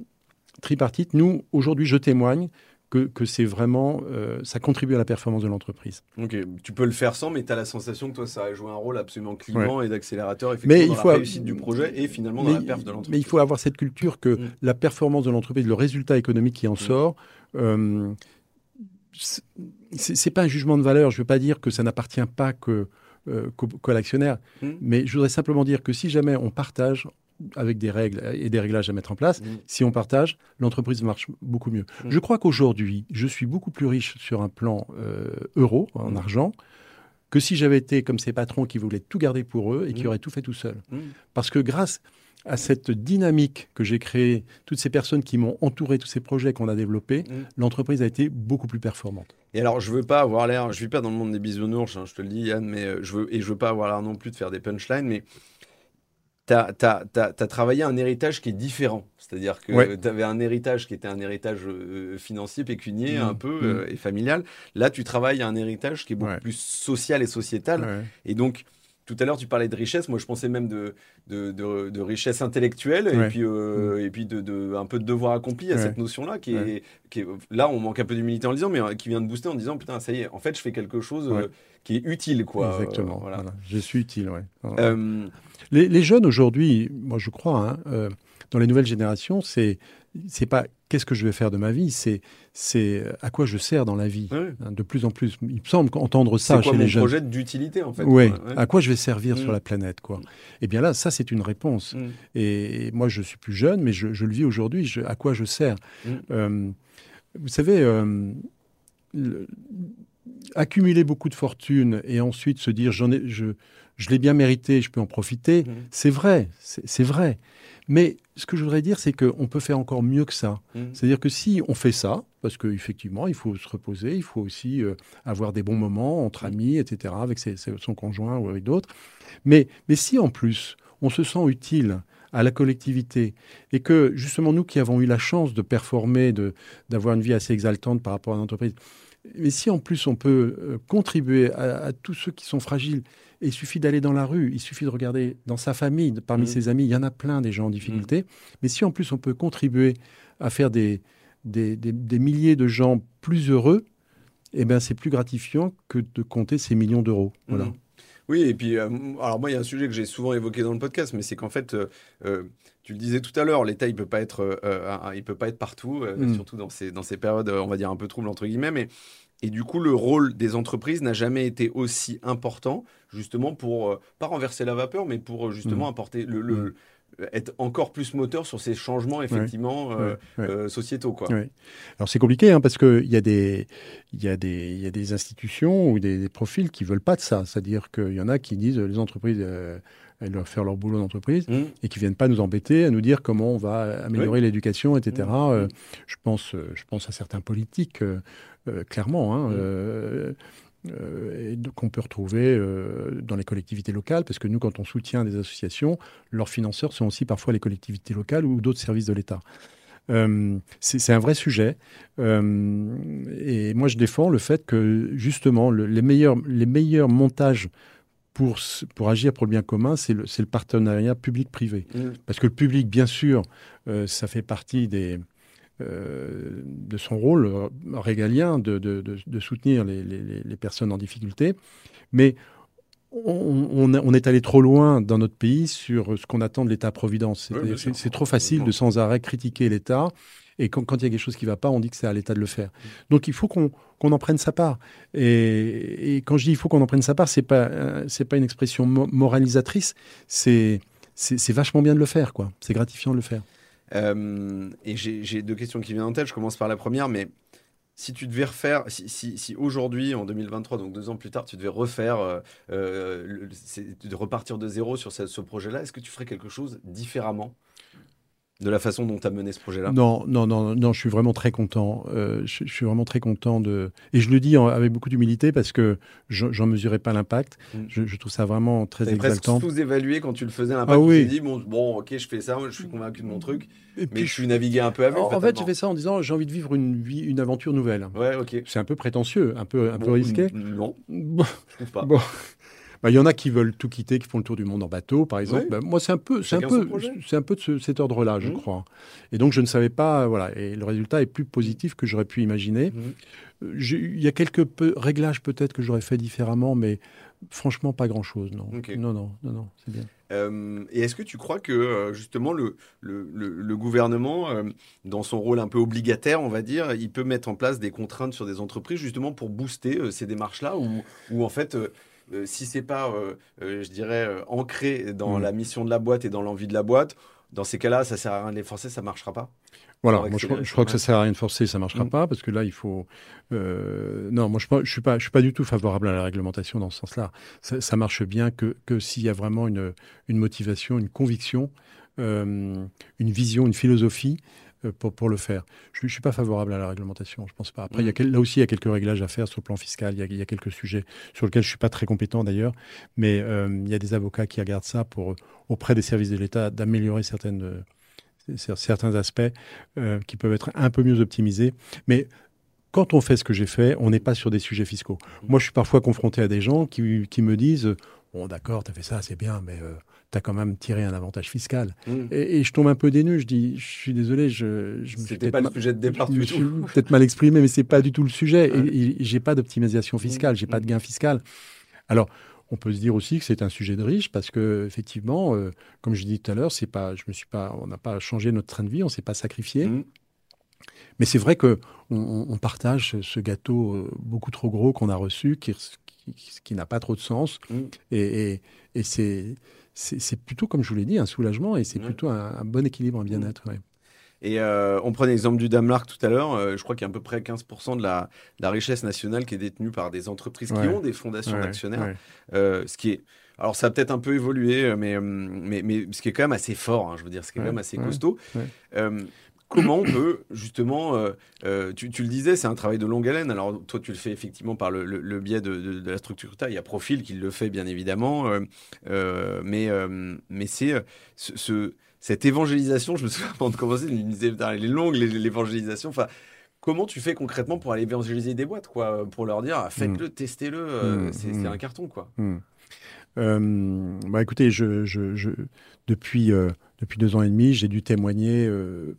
tripartite, nous, aujourd'hui, je témoigne que, c'est vraiment, euh, ça contribue à la performance de l'entreprise. Ok, tu peux le faire sans, mais tu as la sensation que toi, ça a joué un rôle absolument clivant et d'accélérateur, effectivement, mais il dans faut la réussite du projet et finalement dans la perf de l'entreprise. Mais il faut avoir cette culture que mm. la performance de l'entreprise, le résultat économique qui en mm. sort, euh, c'est pas un jugement de valeur. Je ne veux pas dire que ça n'appartient pas que, euh, qu'à l'actionnaire, mm. mais je voudrais simplement dire que si jamais on partage, avec des règles et des réglages à mettre en place, mm. si on partage, l'entreprise marche beaucoup mieux. Mm. Je crois qu'aujourd'hui, je suis beaucoup plus riche sur un plan euh, euro, en mm. argent, que si j'avais été comme ces patrons qui voulaient tout garder pour eux et qui auraient tout fait tout seuls. Parce que grâce à cette dynamique que j'ai créée, toutes ces personnes qui m'ont entouré, tous ces projets qu'on a développés, l'entreprise a été beaucoup plus performante. Et alors, je veux pas avoir l'air, je vis pas dans le monde des bisounours, hein, je te le dis Yann, mais euh, je veux et je veux pas avoir l'air non plus de faire des punchlines, mais tu as, travaillé un héritage qui est différent. C'est-à-dire que tu avais un héritage qui était un héritage euh, financier, pécunier, mmh. un peu, mmh. euh, et familial. Là, tu travailles un héritage qui est beaucoup plus social et sociétal. Et donc, tout à l'heure, tu parlais de richesse. Moi, je pensais même de, de, richesse intellectuelle et puis, euh, mmh. et puis de, un peu de devoir accompli à cette notion-là. Qui, est, qui là, on manque un peu d'humilité en le disant, mais qui vient de booster en disant Putain, ça y est, en fait, je fais quelque chose qui est utile. Quoi. Exactement. voilà. Je suis utile, ouais. Les, jeunes aujourd'hui, moi je crois, hein, euh, dans les nouvelles générations, c'est c'est pas qu'est-ce que je vais faire de ma vie, c'est c'est à quoi je sers dans la vie? Hein, de plus en plus, il me semble entendre ça chez les jeunes. projet d'utilité en fait. Oui. À quoi je vais servir sur mm. la planète quoi? Eh bien là, ça c'est une réponse. Mm. Et, moi je suis plus jeune, mais je, le vis aujourd'hui. À quoi je sers? Mm. euh, Vous savez. Euh, accumuler beaucoup de fortune et ensuite se dire j'en ai, je, je l'ai bien mérité, je peux en profiter, mmh. c'est vrai, c'est vrai. Mais ce que je voudrais dire, c'est qu'on peut faire encore mieux que ça. Mmh. C'est-à-dire que si on fait ça, parce qu'effectivement, il faut se reposer, il faut aussi euh, avoir des bons moments entre mmh. amis, etc., avec son conjoint ou avec d'autres. Mais, mais si en plus, on se sent utile à la collectivité et que justement nous qui avons eu la chance de performer, d'avoir une vie assez exaltante par rapport à l'entreprise, mais si en plus on peut euh, contribuer à, tous ceux qui sont fragiles il suffit d'aller dans la rue, il suffit de regarder dans sa famille, parmi mmh. ses amis, il y en a plein des gens en difficulté. Mmh. Mais si en plus on peut contribuer à faire des, des, des, milliers de gens plus heureux, eh ben c'est plus gratifiant que de compter ces millions d'euros. Voilà. Mmh. Oui, et puis, euh, alors moi, il y a un sujet que j'ai souvent évoqué dans le podcast, mais c'est qu'en fait, euh, euh, tu le disais tout à l'heure, l'État, il peut pas être, il peut pas être partout, surtout dans ces, dans ces périodes, on va dire un peu troubles entre guillemets, mais et du coup, le rôle des entreprises n'a jamais été aussi important, justement pour, euh, pas renverser la vapeur, mais pour euh, justement mmh. apporter le, mmh. Être encore plus moteur sur ces changements effectivement euh, sociétaux quoi. Alors c'est compliqué hein, parce que il y a des il y a des il y a des institutions ou des, profils qui veulent pas de ça, c'est-à-dire qu'il y en a qui disent les entreprises elles doivent faire leur boulot d'entreprise mmh. et qui viennent pas nous embêter à nous dire comment on va améliorer l'éducation, etc. je pense je pense à certains politiques euh, clairement. Hein, mm. Euh, euh, qu'on peut retrouver dans les collectivités locales, parce que nous, quand on soutient des associations, leurs financeurs sont aussi parfois les collectivités locales ou d'autres services de l'État. c'est un vrai sujet. et moi, je défends le fait que, justement, les, meilleurs, les meilleurs montages pour, pour agir pour le bien commun, c'est le, le, partenariat public-privé. Mm. Parce que le public, bien sûr, ça fait partie des, euh, de son rôle régalien de, de, soutenir les, les, personnes en difficulté. Mais on, on, est allé trop loin dans notre pays sur ce qu'on attend de l'État-providence. c'est trop facile de sans arrêt critiquer l'État. Et quand, il y a quelque chose qui ne va pas, on dit que c'est à l'État de le faire. Donc il faut qu'on en prenne sa part. Et, et, quand je dis il faut qu'on en prenne sa part, ce n'est pas, euh, pas une expression moralisatrice, c'est vachement bien de le faire. quoi. C'est gratifiant de le faire. Euh, et j'ai deux questions qui viennent en tête. Je commence par la première, mais si tu devais refaire, si, aujourd'hui, en 2023, donc deux ans plus tard, tu devais refaire, euh, euh, de repartir de zéro sur ce projet-là, est-ce que tu ferais quelque chose différemment? De la façon dont tu as mené ce projet-là? Non, non, non, non, je suis vraiment très content. Euh, je, suis vraiment très content de. Et je le dis avec beaucoup d'humilité parce que j'en mesurais pas l'impact. Mm. Je, trouve ça vraiment très exaltant. Tu presque sous-évalué quand tu le faisais l'impact. Ah, oui. Tu t'es dit, bon, bon, ok, je fais ça, je suis convaincu de mon truc. Et mais je suis navigué un peu à vue. En, fait, j'ai fait ça en disant, j'ai envie de vivre une, vie, une aventure nouvelle. Ouais, ok. C'est un peu prétentieux, un peu, un peu risqué. Non, je trouve pas. Bon. Bah, il y en a qui veulent tout quitter, qui font le tour du monde en bateau, par exemple. Bah, moi, c'est un peu, c'est un peu, c'est un peu de cet ordre-là, je mmh. crois. Et donc, je ne savais pas, voilà. Et le résultat est plus positif que j'aurais pu imaginer. Mmh. Euh, il y a quelques réglages peut-être que j'aurais fait différemment, mais franchement, pas grand-chose, non. Non, non, non, non, c'est bien. Euh, et est-ce que tu crois que euh, justement le, le, le, gouvernement, dans son rôle un peu obligataire, on va dire, il peut mettre en place des contraintes sur des entreprises justement pour booster ces démarches-là, ou, ou en fait euh, si c'est pas, euh, euh, je dirais, ancré dans mm. la mission de la boîte et dans l'envie de la boîte, dans ces cas-là, ça sert à rien de les forcer, ça marchera pas. Voilà, moi, je, crois que ça sert à rien de forcer, ça marchera mm. pas parce que là il faut. non, moi je, je suis pas, je suis pas du tout favorable à la réglementation dans ce sens-là. Ça, marche bien que, que s'il y a vraiment une, une motivation, une conviction, une vision, une philosophie. Euh, pour, pour le faire. Je ne suis pas favorable à la réglementation, je ne pense pas. Après, il y a, là aussi, il y a quelques réglages à faire sur le plan fiscal. Il y a, il y a quelques sujets sur lesquels je ne suis pas très compétent d'ailleurs, mais euh, il y a des avocats qui regardent ça pour, auprès des services de l'État, d'améliorer certaines, euh, certains aspects qui peuvent être un peu mieux optimisés. Mais quand on fait ce que j'ai fait, on n'est pas sur des sujets fiscaux. Moi, je suis parfois confronté à des gens qui, qui me disent Bon, d'accord, tu as fait ça, c'est bien, mais tu as quand même tiré un avantage fiscal. Mm. Et, je tombe un peu dénu, je dis, je suis désolé, je, je C'était pas le sujet de départ du tout. Peut-être mal exprimé, mais c'est pas du tout le sujet. Et, j'ai pas d'optimisation fiscale, j'ai pas de mm. gain fiscal. Alors, on peut se dire aussi que c'est un sujet de riche parce que effectivement, euh, comme je disais tout à l'heure, c'est pas, je me suis pas, on n'a pas changé notre train de vie, on s'est pas sacrifié. Mm. Mais c'est vrai que on, partage ce gâteau euh, beaucoup trop gros qu'on a reçu, qui, qui, n'a pas trop de sens. Et, et c'est c'est plutôt, comme je vous l'ai dit, un soulagement et c'est plutôt un, bon équilibre, un bien-être. Et euh, on prenait l'exemple du Danemark tout à l'heure. Euh, je crois qu'il y a à peu près 15% de la, la, richesse nationale qui est détenue par des entreprises qui ont des fondations d'actionnaires. Euh, ce qui est. Alors, ça a peut-être un peu évolué, mais, mais, mais, ce qui est quand même assez fort, hein, je veux dire, ce qui est quand même assez costaud comment on peut justement, euh, euh, tu, le disais, c'est un travail de longue haleine. Alors toi, tu le fais effectivement par le, biais de, la structure Il y a Profil qui le fait bien évidemment, euh, mais, mais c'est ce, cette évangélisation. Je me souviens avant de commencer, il me elle est longue l'évangélisation. Enfin, comment tu fais concrètement pour aller évangéliser des boîtes, quoi, pour leur dire, faites-le, mmh. testez-le, mmh, c'est mmh. un carton, quoi. bah, écoutez, je, je, depuis, depuis deux ans et demi, j'ai dû témoigner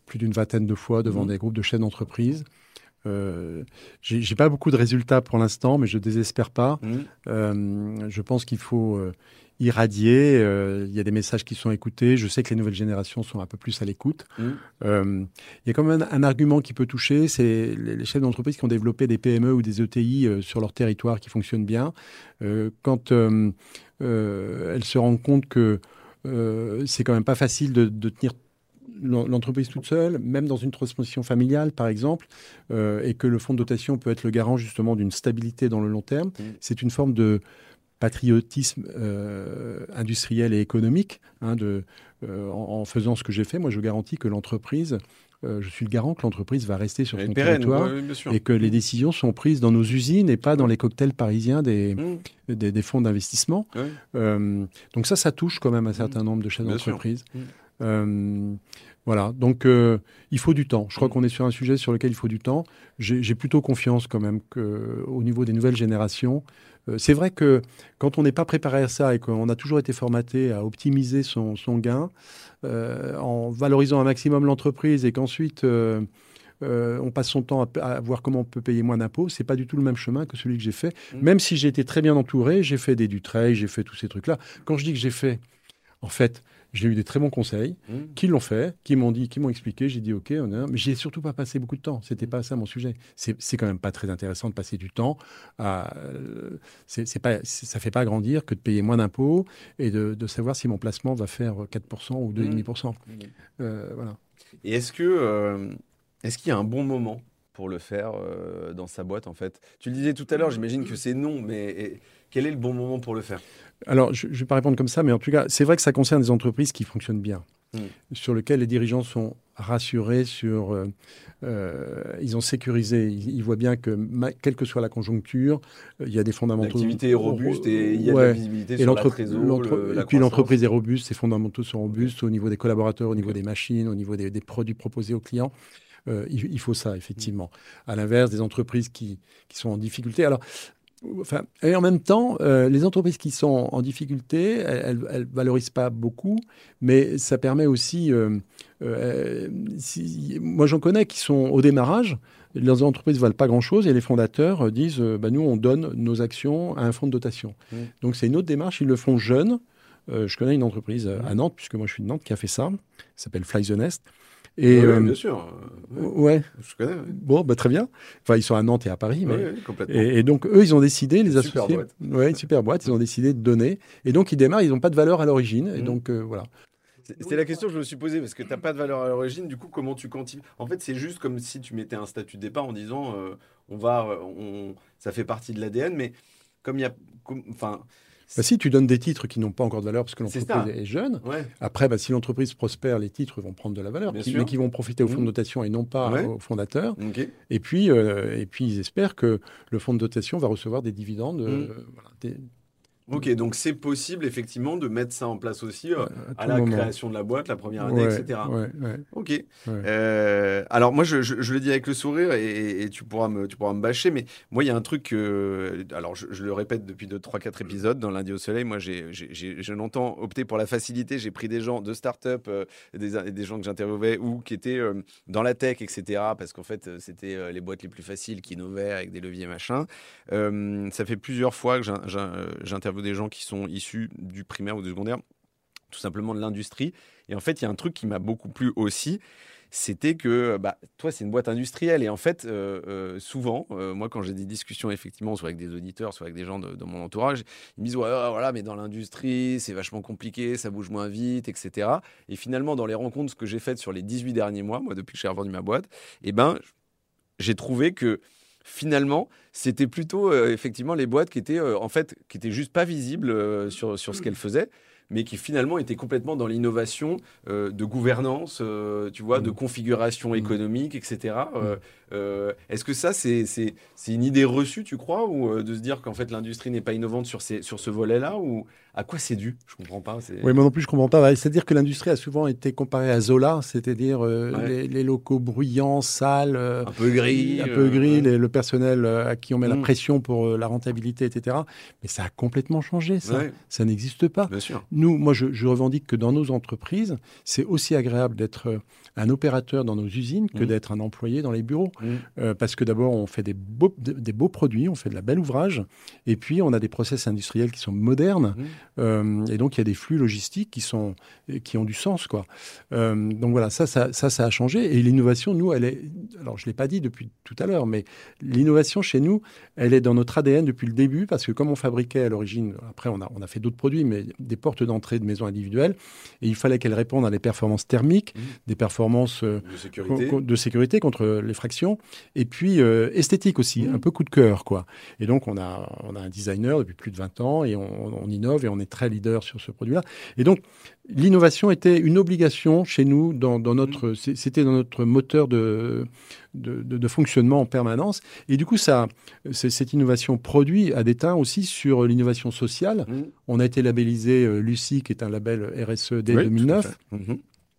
plus d'une vingtaine de fois devant mmh. des groupes de chefs d'entreprise. Euh, j'ai pas beaucoup de résultats pour l'instant, mais je désespère pas. Mmh. je pense qu'il faut irradier. Euh, il y a des messages qui sont écoutés. Je sais que les nouvelles générations sont un peu plus à l'écoute. Mmh. Euh, il y a quand même un, argument qui peut toucher, c'est les, chefs d'entreprise qui ont développé des PME ou des ETI euh, sur leur territoire qui fonctionnent bien. quand elles se rendent compte que c'est quand même pas facile de, tenir l'entreprise toute seule, même dans une transmission familiale, par exemple, et que le fonds de dotation peut être le garant justement d'une stabilité dans le long terme, mmh. c'est une forme de, patriotisme euh, industriel et économique. Hein, de, euh, en, faisant ce que j'ai fait, moi, je garantis que l'entreprise, euh, je suis le garant que l'entreprise va rester sur son territoire et que les décisions sont prises dans nos usines et pas dans les cocktails parisiens des, mmh. des, fonds d'investissement. donc ça, ça touche quand même un certain mmh. nombre de chefs d'entreprise. Mmh. Voilà, donc il faut du temps. Je crois qu'on est sur un sujet sur lequel il faut du temps. J'ai plutôt confiance quand même qu'au niveau des nouvelles générations, euh, c'est vrai que quand on n'est pas préparé à ça et qu'on a toujours été formaté à optimiser son, gain, euh, en valorisant un maximum l'entreprise et qu'ensuite euh, on passe son temps à, voir comment on peut payer moins d'impôts, c'est pas du tout le même chemin que celui que j'ai fait. Mmh. Même si j'ai été très bien entouré, j'ai fait des Dutreil, j'ai fait tous ces trucs-là. Quand je dis que j'ai fait, en fait, j'ai eu des très bons conseils mmh. qui l'ont fait, qui m'ont dit, qui m'ont expliqué. J'ai dit OK, on a... mais j'ai surtout pas passé beaucoup de temps. C'était mmh. pas ça mon sujet. C'est quand même pas très intéressant de passer du temps. À... C'est pas, ça fait pas grandir que de payer moins d'impôts et de, de, savoir si mon placement va faire 4% ou 2,5%. Mmh. Euh, voilà. Et est-ce que euh, est-ce qu'il y a un bon moment pour le faire euh, dans sa boîte en fait? Tu le disais tout à l'heure, j'imagine que c'est non, mais quel est le bon moment pour le faire? Alors, je ne vais pas répondre comme ça, mais en tout cas, c'est vrai que ça concerne des entreprises qui fonctionnent bien, hmm. sur lesquelles les dirigeants sont rassurés sur... Euh, euh, ils ont sécurisé, ils, voient bien que, quelle que soit la conjoncture, il y a des fondamentaux... L'activité est robuste et il y a de la visibilité sur la Et puis l'entreprise est robuste, ses fondamentaux sont robustes au niveau des collaborateurs, au niveau des machines, au niveau des, produits proposés aux clients. Euh, il, faut ça, effectivement. À l'inverse des entreprises qui, qui, sont en difficulté. Alors, Enfin, et en même temps, euh, les entreprises qui sont en difficulté, elles ne valorisent pas beaucoup, mais ça permet aussi. Euh, euh, moi, j'en connais qui sont au démarrage. Leurs entreprises ne valent pas grand-chose et les fondateurs disent bah, nous, on donne nos actions à un fonds de dotation. Mmh. Donc, c'est une autre démarche. Ils le font jeunes. je connais une entreprise à. Nantes, puisque moi je suis de Nantes, qui a fait ça. Ça s'appelle Fly the Nest. Et, oui, bien sûr. Ouais. Je connais. Bon, bah, très bien. Enfin, ils sont à Nantes et à Paris. Mais... complètement. Et, donc, eux, ils ont décidé, les associés. Super boîte. Ouais, une super boîte. Ils ont décidé de donner. Et donc, ils démarrent, ils n'ont pas de valeur à l'origine. Et mmh. donc, euh, voilà. C'était la question que je me suis posée parce que tu n'as pas de valeur à l'origine. Du coup, comment tu continues En fait, c'est juste comme si tu mettais un statut de départ en disant euh, on va, euh, on, ça fait partie de l'ADN, mais comme il y a, enfin, bah, si tu donnes des titres qui n'ont pas encore de valeur parce que l'entreprise est, jeune, après, bah, si l'entreprise prospère, les titres vont prendre de la valeur, mais qui vont profiter au fonds de mmh. dotation et non pas au fondateur. Et, puis, euh, et puis, ils espèrent que le fonds de dotation va recevoir des dividendes, mmh. euh, Ok, donc c'est possible effectivement de mettre ça en place aussi euh, à, la création de la boîte, la première année, etc. ok. Euh, alors moi, je, je, le dis avec le sourire et, tu, pourras me, tu pourras me bâcher, mais moi, il y a un truc, alors je, le répète depuis 2, 3, 4 épisodes dans Lundi au Soleil, moi, j'ai, je l'entends opter pour la facilité. J'ai pris des gens de start-up, euh, des, des, gens que j'interviewais ou qui étaient dans la tech, etc. Parce qu'en fait, c'était les boîtes les plus faciles qui innovaient avec des leviers machin. ça fait plusieurs fois que j'interviewe des gens qui sont issus du primaire ou du secondaire, tout simplement de l'industrie. Et en fait, il y a un truc qui m'a beaucoup plu aussi, c'était que bah, toi, c'est une boîte industrielle. Et en fait, euh, euh, souvent, euh, moi, quand j'ai des discussions, effectivement, soit avec des auditeurs, soit avec des gens de, mon entourage, ils me disent ouais, voilà, mais dans l'industrie, c'est vachement compliqué, ça bouge moins vite, etc. Et finalement, dans les rencontres que j'ai faites sur les 18 derniers mois, moi, depuis que j'ai revendu ma boîte, eh ben, j'ai trouvé que finalement, c'était plutôt euh, effectivement les boîtes qui étaient euh, en fait qui étaient juste pas visibles euh, sur, sur ce qu'elles faisaient, mais qui finalement était complètement dans l'innovation de gouvernance, tu vois, de mmh. configuration mmh. économique, etc. Est-ce que ça, c'est une idée reçue, tu crois, ou de se dire qu'en fait l'industrie n'est pas innovante sur, ces, sur ce volet-là, ou à quoi c'est dû? Je comprends pas. Oui, moi non plus, je comprends pas. C'est-à-dire que l'industrie a souvent été comparée à Zola, c'est-à-dire les, locaux bruyants, sales, un peu gris, un peu gris, le personnel à qui on met la mmh. pression pour la rentabilité, etc. Mais ça a complètement changé, ça. Ça n'existe pas. Bien sûr. Nous, moi, je, revendique que dans nos entreprises, c'est aussi agréable d'être un opérateur dans nos usines que mmh. d'être un employé dans les bureaux. Mmh. Euh, parce que d'abord, on fait des beaux, des beaux produits, on fait de la belle ouvrage, et puis on a des process industriels qui sont modernes, euh, et donc il y a des flux logistiques qui, sont, qui ont du sens. Quoi. Euh, donc voilà, ça ça, ça, ça a changé. Et l'innovation, nous, elle est... Alors, je ne l'ai pas dit depuis tout à l'heure, mais l'innovation chez nous, elle est dans notre ADN depuis le début, parce que comme on fabriquait à l'origine, après on a, on a fait d'autres produits, mais des portes d'entrée de maisons individuelles, et il fallait qu'elles répondent à des performances thermiques, mmh. des performances de, sécurité. de, sécurité. contre les fractions, et puis euh, esthétique aussi, mmh. un peu coup de cœur. quoi. Et donc on a, on a un designer depuis plus de 20 ans, et on, on innove, et on est très leader sur ce produit-là. Et donc l'innovation était une obligation chez nous, dans, notre, mmh. c'était dans notre moteur de, de, fonctionnement en permanence. Et du coup, ça, cette innovation produit a des teints aussi sur l'innovation sociale. Mmh. On a été labellisé euh, Lucie, qui est un label RSE dès 2009.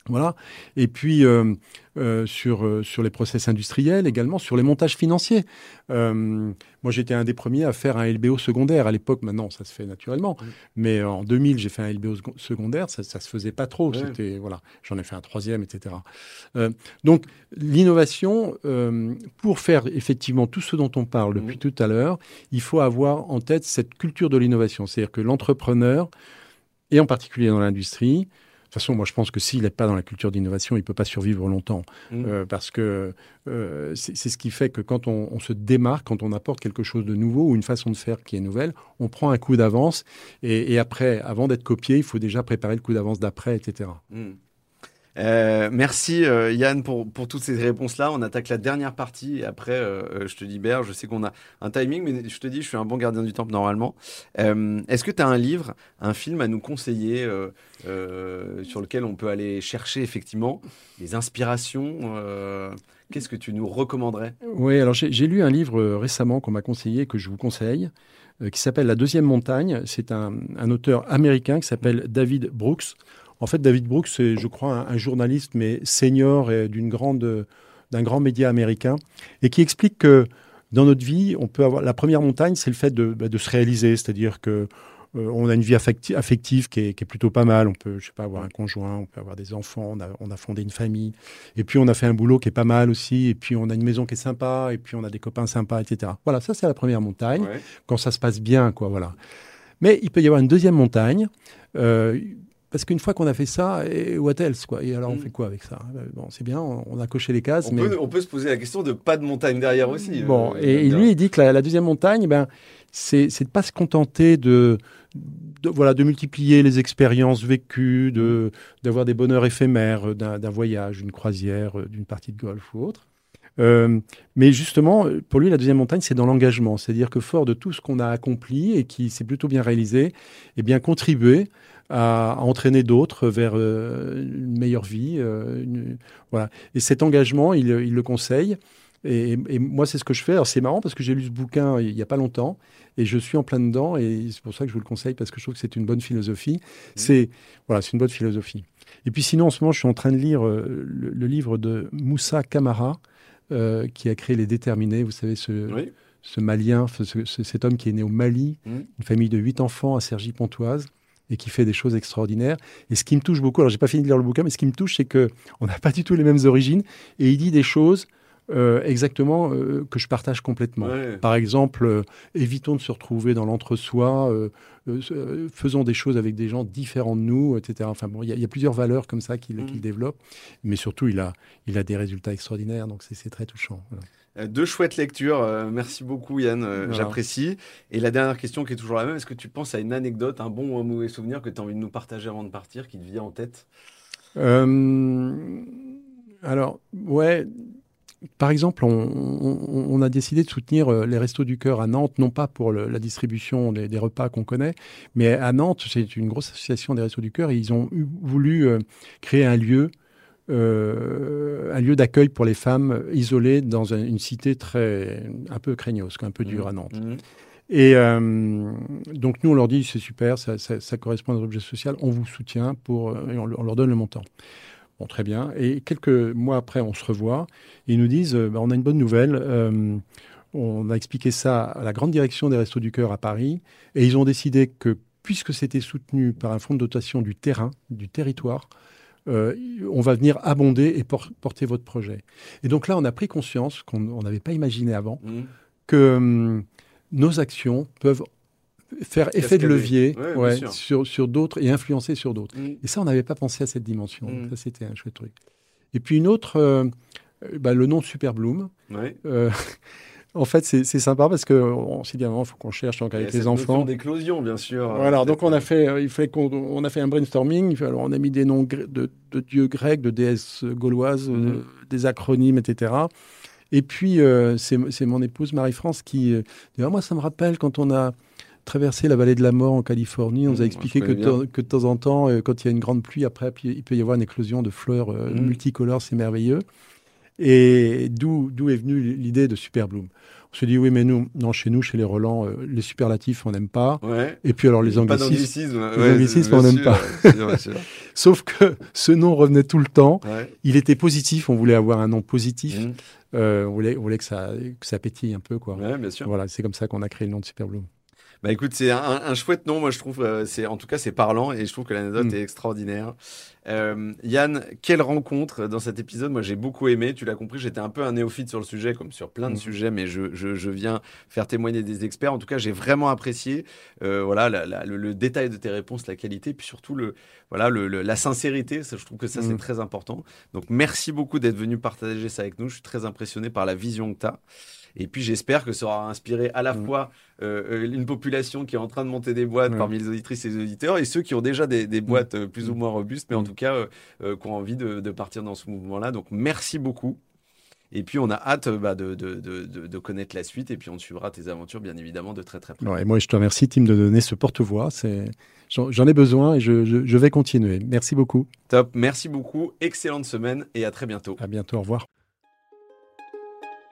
Voilà. Et puis euh, euh, sur, euh, sur les process industriels également, sur les montages financiers. moi, j'étais un des premiers à faire un LBO secondaire. À l'époque, maintenant, ça se fait naturellement. Mais en 2000, j'ai fait un LBO secondaire. Ça, ça se faisait pas trop. C'était voilà. J'en ai fait un troisième, etc. donc, l'innovation, pour faire effectivement tout ce dont on parle depuis tout à l'heure, il faut avoir en tête cette culture de l'innovation. C'est-à-dire que l'entrepreneur, et en particulier dans l'industrie, toute façon, moi, je pense que s'il n'est pas dans la culture d'innovation, il ne peut pas survivre longtemps. Mmh. Euh, parce que euh, c'est ce qui fait que quand on, se démarque, quand on apporte quelque chose de nouveau ou une façon de faire qui est nouvelle, on prend un coup d'avance. Et, après, avant d'être copié, il faut déjà préparer le coup d'avance d'après, etc. Euh, merci euh, Yann pour, pour toutes ces réponses-là. On attaque la dernière partie et après euh, je te libère. Je sais qu'on a un timing, mais je te dis, je suis un bon gardien du temps normalement. Est-ce que tu as un livre, un film à nous conseiller sur lequel on peut aller chercher effectivement des inspirations Qu'est-ce que tu nous recommanderais? Oui, alors j'ai lu un livre récemment qu'on m'a conseillé, que je vous conseille, qui s'appelle La deuxième montagne. C'est un, un auteur américain qui s'appelle David Brooks. En fait, David Brooks, c'est, je crois, un, journaliste, mais senior et d'une grande, d'un grand média américain, et qui explique que dans notre vie, on peut avoir la première montagne, c'est le fait de, bah, se réaliser, c'est-à-dire que euh, on a une vie affective qui est, plutôt pas mal. On peut, je sais pas, avoir un conjoint, on peut avoir des enfants, on a, fondé une famille. Et puis, on a fait un boulot qui est pas mal aussi. Et puis, on a une maison qui est sympa. Et puis, on a des copains sympas, etc. Voilà, ça, c'est la première montagne. Quand ça se passe bien, quoi, voilà. Mais il peut y avoir une deuxième montagne. Euh, parce qu'une fois qu'on a fait ça, et what else quoi? Et alors on mm. fait quoi avec ça? Euh, Bon, c'est bien, on a coché les cases, on mais peut, on peut se poser la question de pas de montagne derrière aussi. Bon, euh, et, lui il dit que la, deuxième montagne, ben c'est de pas se contenter de, voilà de multiplier les expériences vécues, de d'avoir des bonheurs éphémères d'un voyage, une croisière, euh, d'une partie de golf ou autre. mais justement, pour lui, la deuxième montagne, c'est dans l'engagement. C'est-à-dire que fort de tout ce qu'on a accompli et qui s'est plutôt bien réalisé, eh bien, contribuer à, entraîner d'autres vers euh, une meilleure vie. Euh, voilà. Et cet engagement, il, le conseille. Et, moi, c'est ce que je fais. Alors, c'est marrant parce que j'ai lu ce bouquin il n'y a pas longtemps et je suis en plein dedans. Et c'est pour ça que je vous le conseille parce que je trouve que c'est une bonne philosophie. Mmh. C'est voilà, c'est une bonne philosophie. Et puis, sinon, en ce moment, je suis en train de lire euh, le, livre de Moussa Kamara qui a créé Les Déterminés. Vous savez, ce, ce Malien, cet homme qui est né au Mali, mmh. une famille de huit enfants à Cergy-Pontoise et qui fait des choses extraordinaires. Et ce qui me touche beaucoup, alors j'ai pas fini de lire le bouquin, mais ce qui me touche, c'est que on n'a pas du tout les mêmes origines et il dit des choses euh, exactement euh, que je partage complètement. Par exemple, euh, évitons de se retrouver dans l'entre-soi, faisons des choses avec des gens différents de nous, etc. Enfin bon, il y, a plusieurs valeurs comme ça qu'il mmh. développe, mais surtout il a, il a des résultats extraordinaires, donc c'est très touchant. Euh, deux chouettes lectures. Euh, merci beaucoup, Yann. Euh, j'apprécie. Et la dernière question qui est toujours la même est-ce que tu penses à une anecdote, un bon ou un mauvais souvenir que tu as envie de nous partager avant de partir, qui te vient en tête? Alors, ouais. par exemple, on, a décidé de soutenir euh, les Restos du Cœur à Nantes, non pas pour la distribution des, repas qu'on connaît, mais à Nantes, c'est une grosse association des Restos du Cœur, et ils ont voulu euh, créer un lieu, euh, un lieu d'accueil pour les femmes isolées dans une cité très un peu craignos, un peu dure à Nantes. Mmh. Et donc nous, on leur dit c'est super, ça, correspond à notre objet social, on vous soutient pour, et on leur donne le montant. Bon, très bien. Et quelques mois après, on se revoit. Et ils nous disent, euh, bah, on a une bonne nouvelle. Euh, on a expliqué ça à la grande direction des Restos du Cœur à Paris. Et ils ont décidé que, puisque c'était soutenu par un fonds de dotation du terrain, du territoire, euh, on va venir abonder et porter votre projet. Et donc là, on a pris conscience, qu'on n'avait pas imaginé avant, mmh. que hum, nos actions peuvent faire effet de levier sur, sur d'autres et influencer sur d'autres. Mm. Et ça, on n'avait pas pensé à cette dimension. Mm. Ça, c'était un chouette truc. Et puis une autre, euh, bah, le nom de Super Bloom. Euh, en fait, c'est sympa parce qu'on s'est dit, il faut qu'on cherche donc, avec les enfants. d'éclosion, bien sûr. Voilà, donc on a fait, euh, il fallait qu'on on a fait un brainstorming. Alors on a mis des noms de, de dieux grecs, de déesses gauloises, mm. des acronymes, etc. Et puis, c'est mon épouse Marie-France qui, d'ailleurs, moi, ça me rappelle quand on a traverser la vallée de la mort en Californie. On nous a mmh, expliqué que, que, de temps en temps, euh, quand il y a une grande pluie, après, il peut y avoir une éclosion de fleurs euh, mmh. multicolores, c'est merveilleux. Et d'où est venue l'idée de Super Bloom on se dit oui, mais nous, non, chez nous, chez les Roland, euh, les superlatifs, on n'aime pas. Et puis alors les anglicismes, les anglicismes, on n'aime pas. Sauf que ce nom revenait tout le temps. Il était positif. On voulait avoir un nom positif. Mmh. on, voulait, on voulait que ça, que ça pétille un peu, quoi. bien sûr. Voilà, c'est comme ça qu'on a créé le nom de Super Bloom. Bah écoute, c'est un, chouette nom, moi je trouve. Euh, c'est en tout cas c'est parlant et je trouve que l'anecdote mm. est extraordinaire. Euh, Yann, quelle rencontre dans cet épisode? Moi j'ai beaucoup aimé. Tu l'as compris, j'étais un peu un néophyte sur le sujet, comme sur plein de mm. sujets, mais je, je, viens faire témoigner des experts. En tout cas, j'ai vraiment apprécié. Euh, voilà le, détail de tes réponses, la qualité, puis surtout le voilà le, la sincérité. Ça, je trouve que ça c'est mm. très important. Donc merci beaucoup d'être venu partager ça avec nous. Je suis très impressionné par la vision que tu as. Et puis j'espère que ça aura inspiré à la mm. fois euh, euh, une population qui est en train de monter des boîtes parmi les auditrices et les auditeurs et ceux qui ont déjà des, mm. boîtes euh, plus ou moins robustes, mais en mm. tout cas qui ont envie de, partir dans ce mouvement-là. Donc merci beaucoup. Et puis, on a hâte bah, de, de, connaître la suite. Et puis, on suivra tes aventures, bien évidemment, de très, très près. et moi, je te remercie, Tim, de donner ce porte-voix. J'en ai besoin et je, je, vais continuer. Merci beaucoup. Top. Merci beaucoup. Excellente semaine et à très bientôt. À bientôt. Au revoir.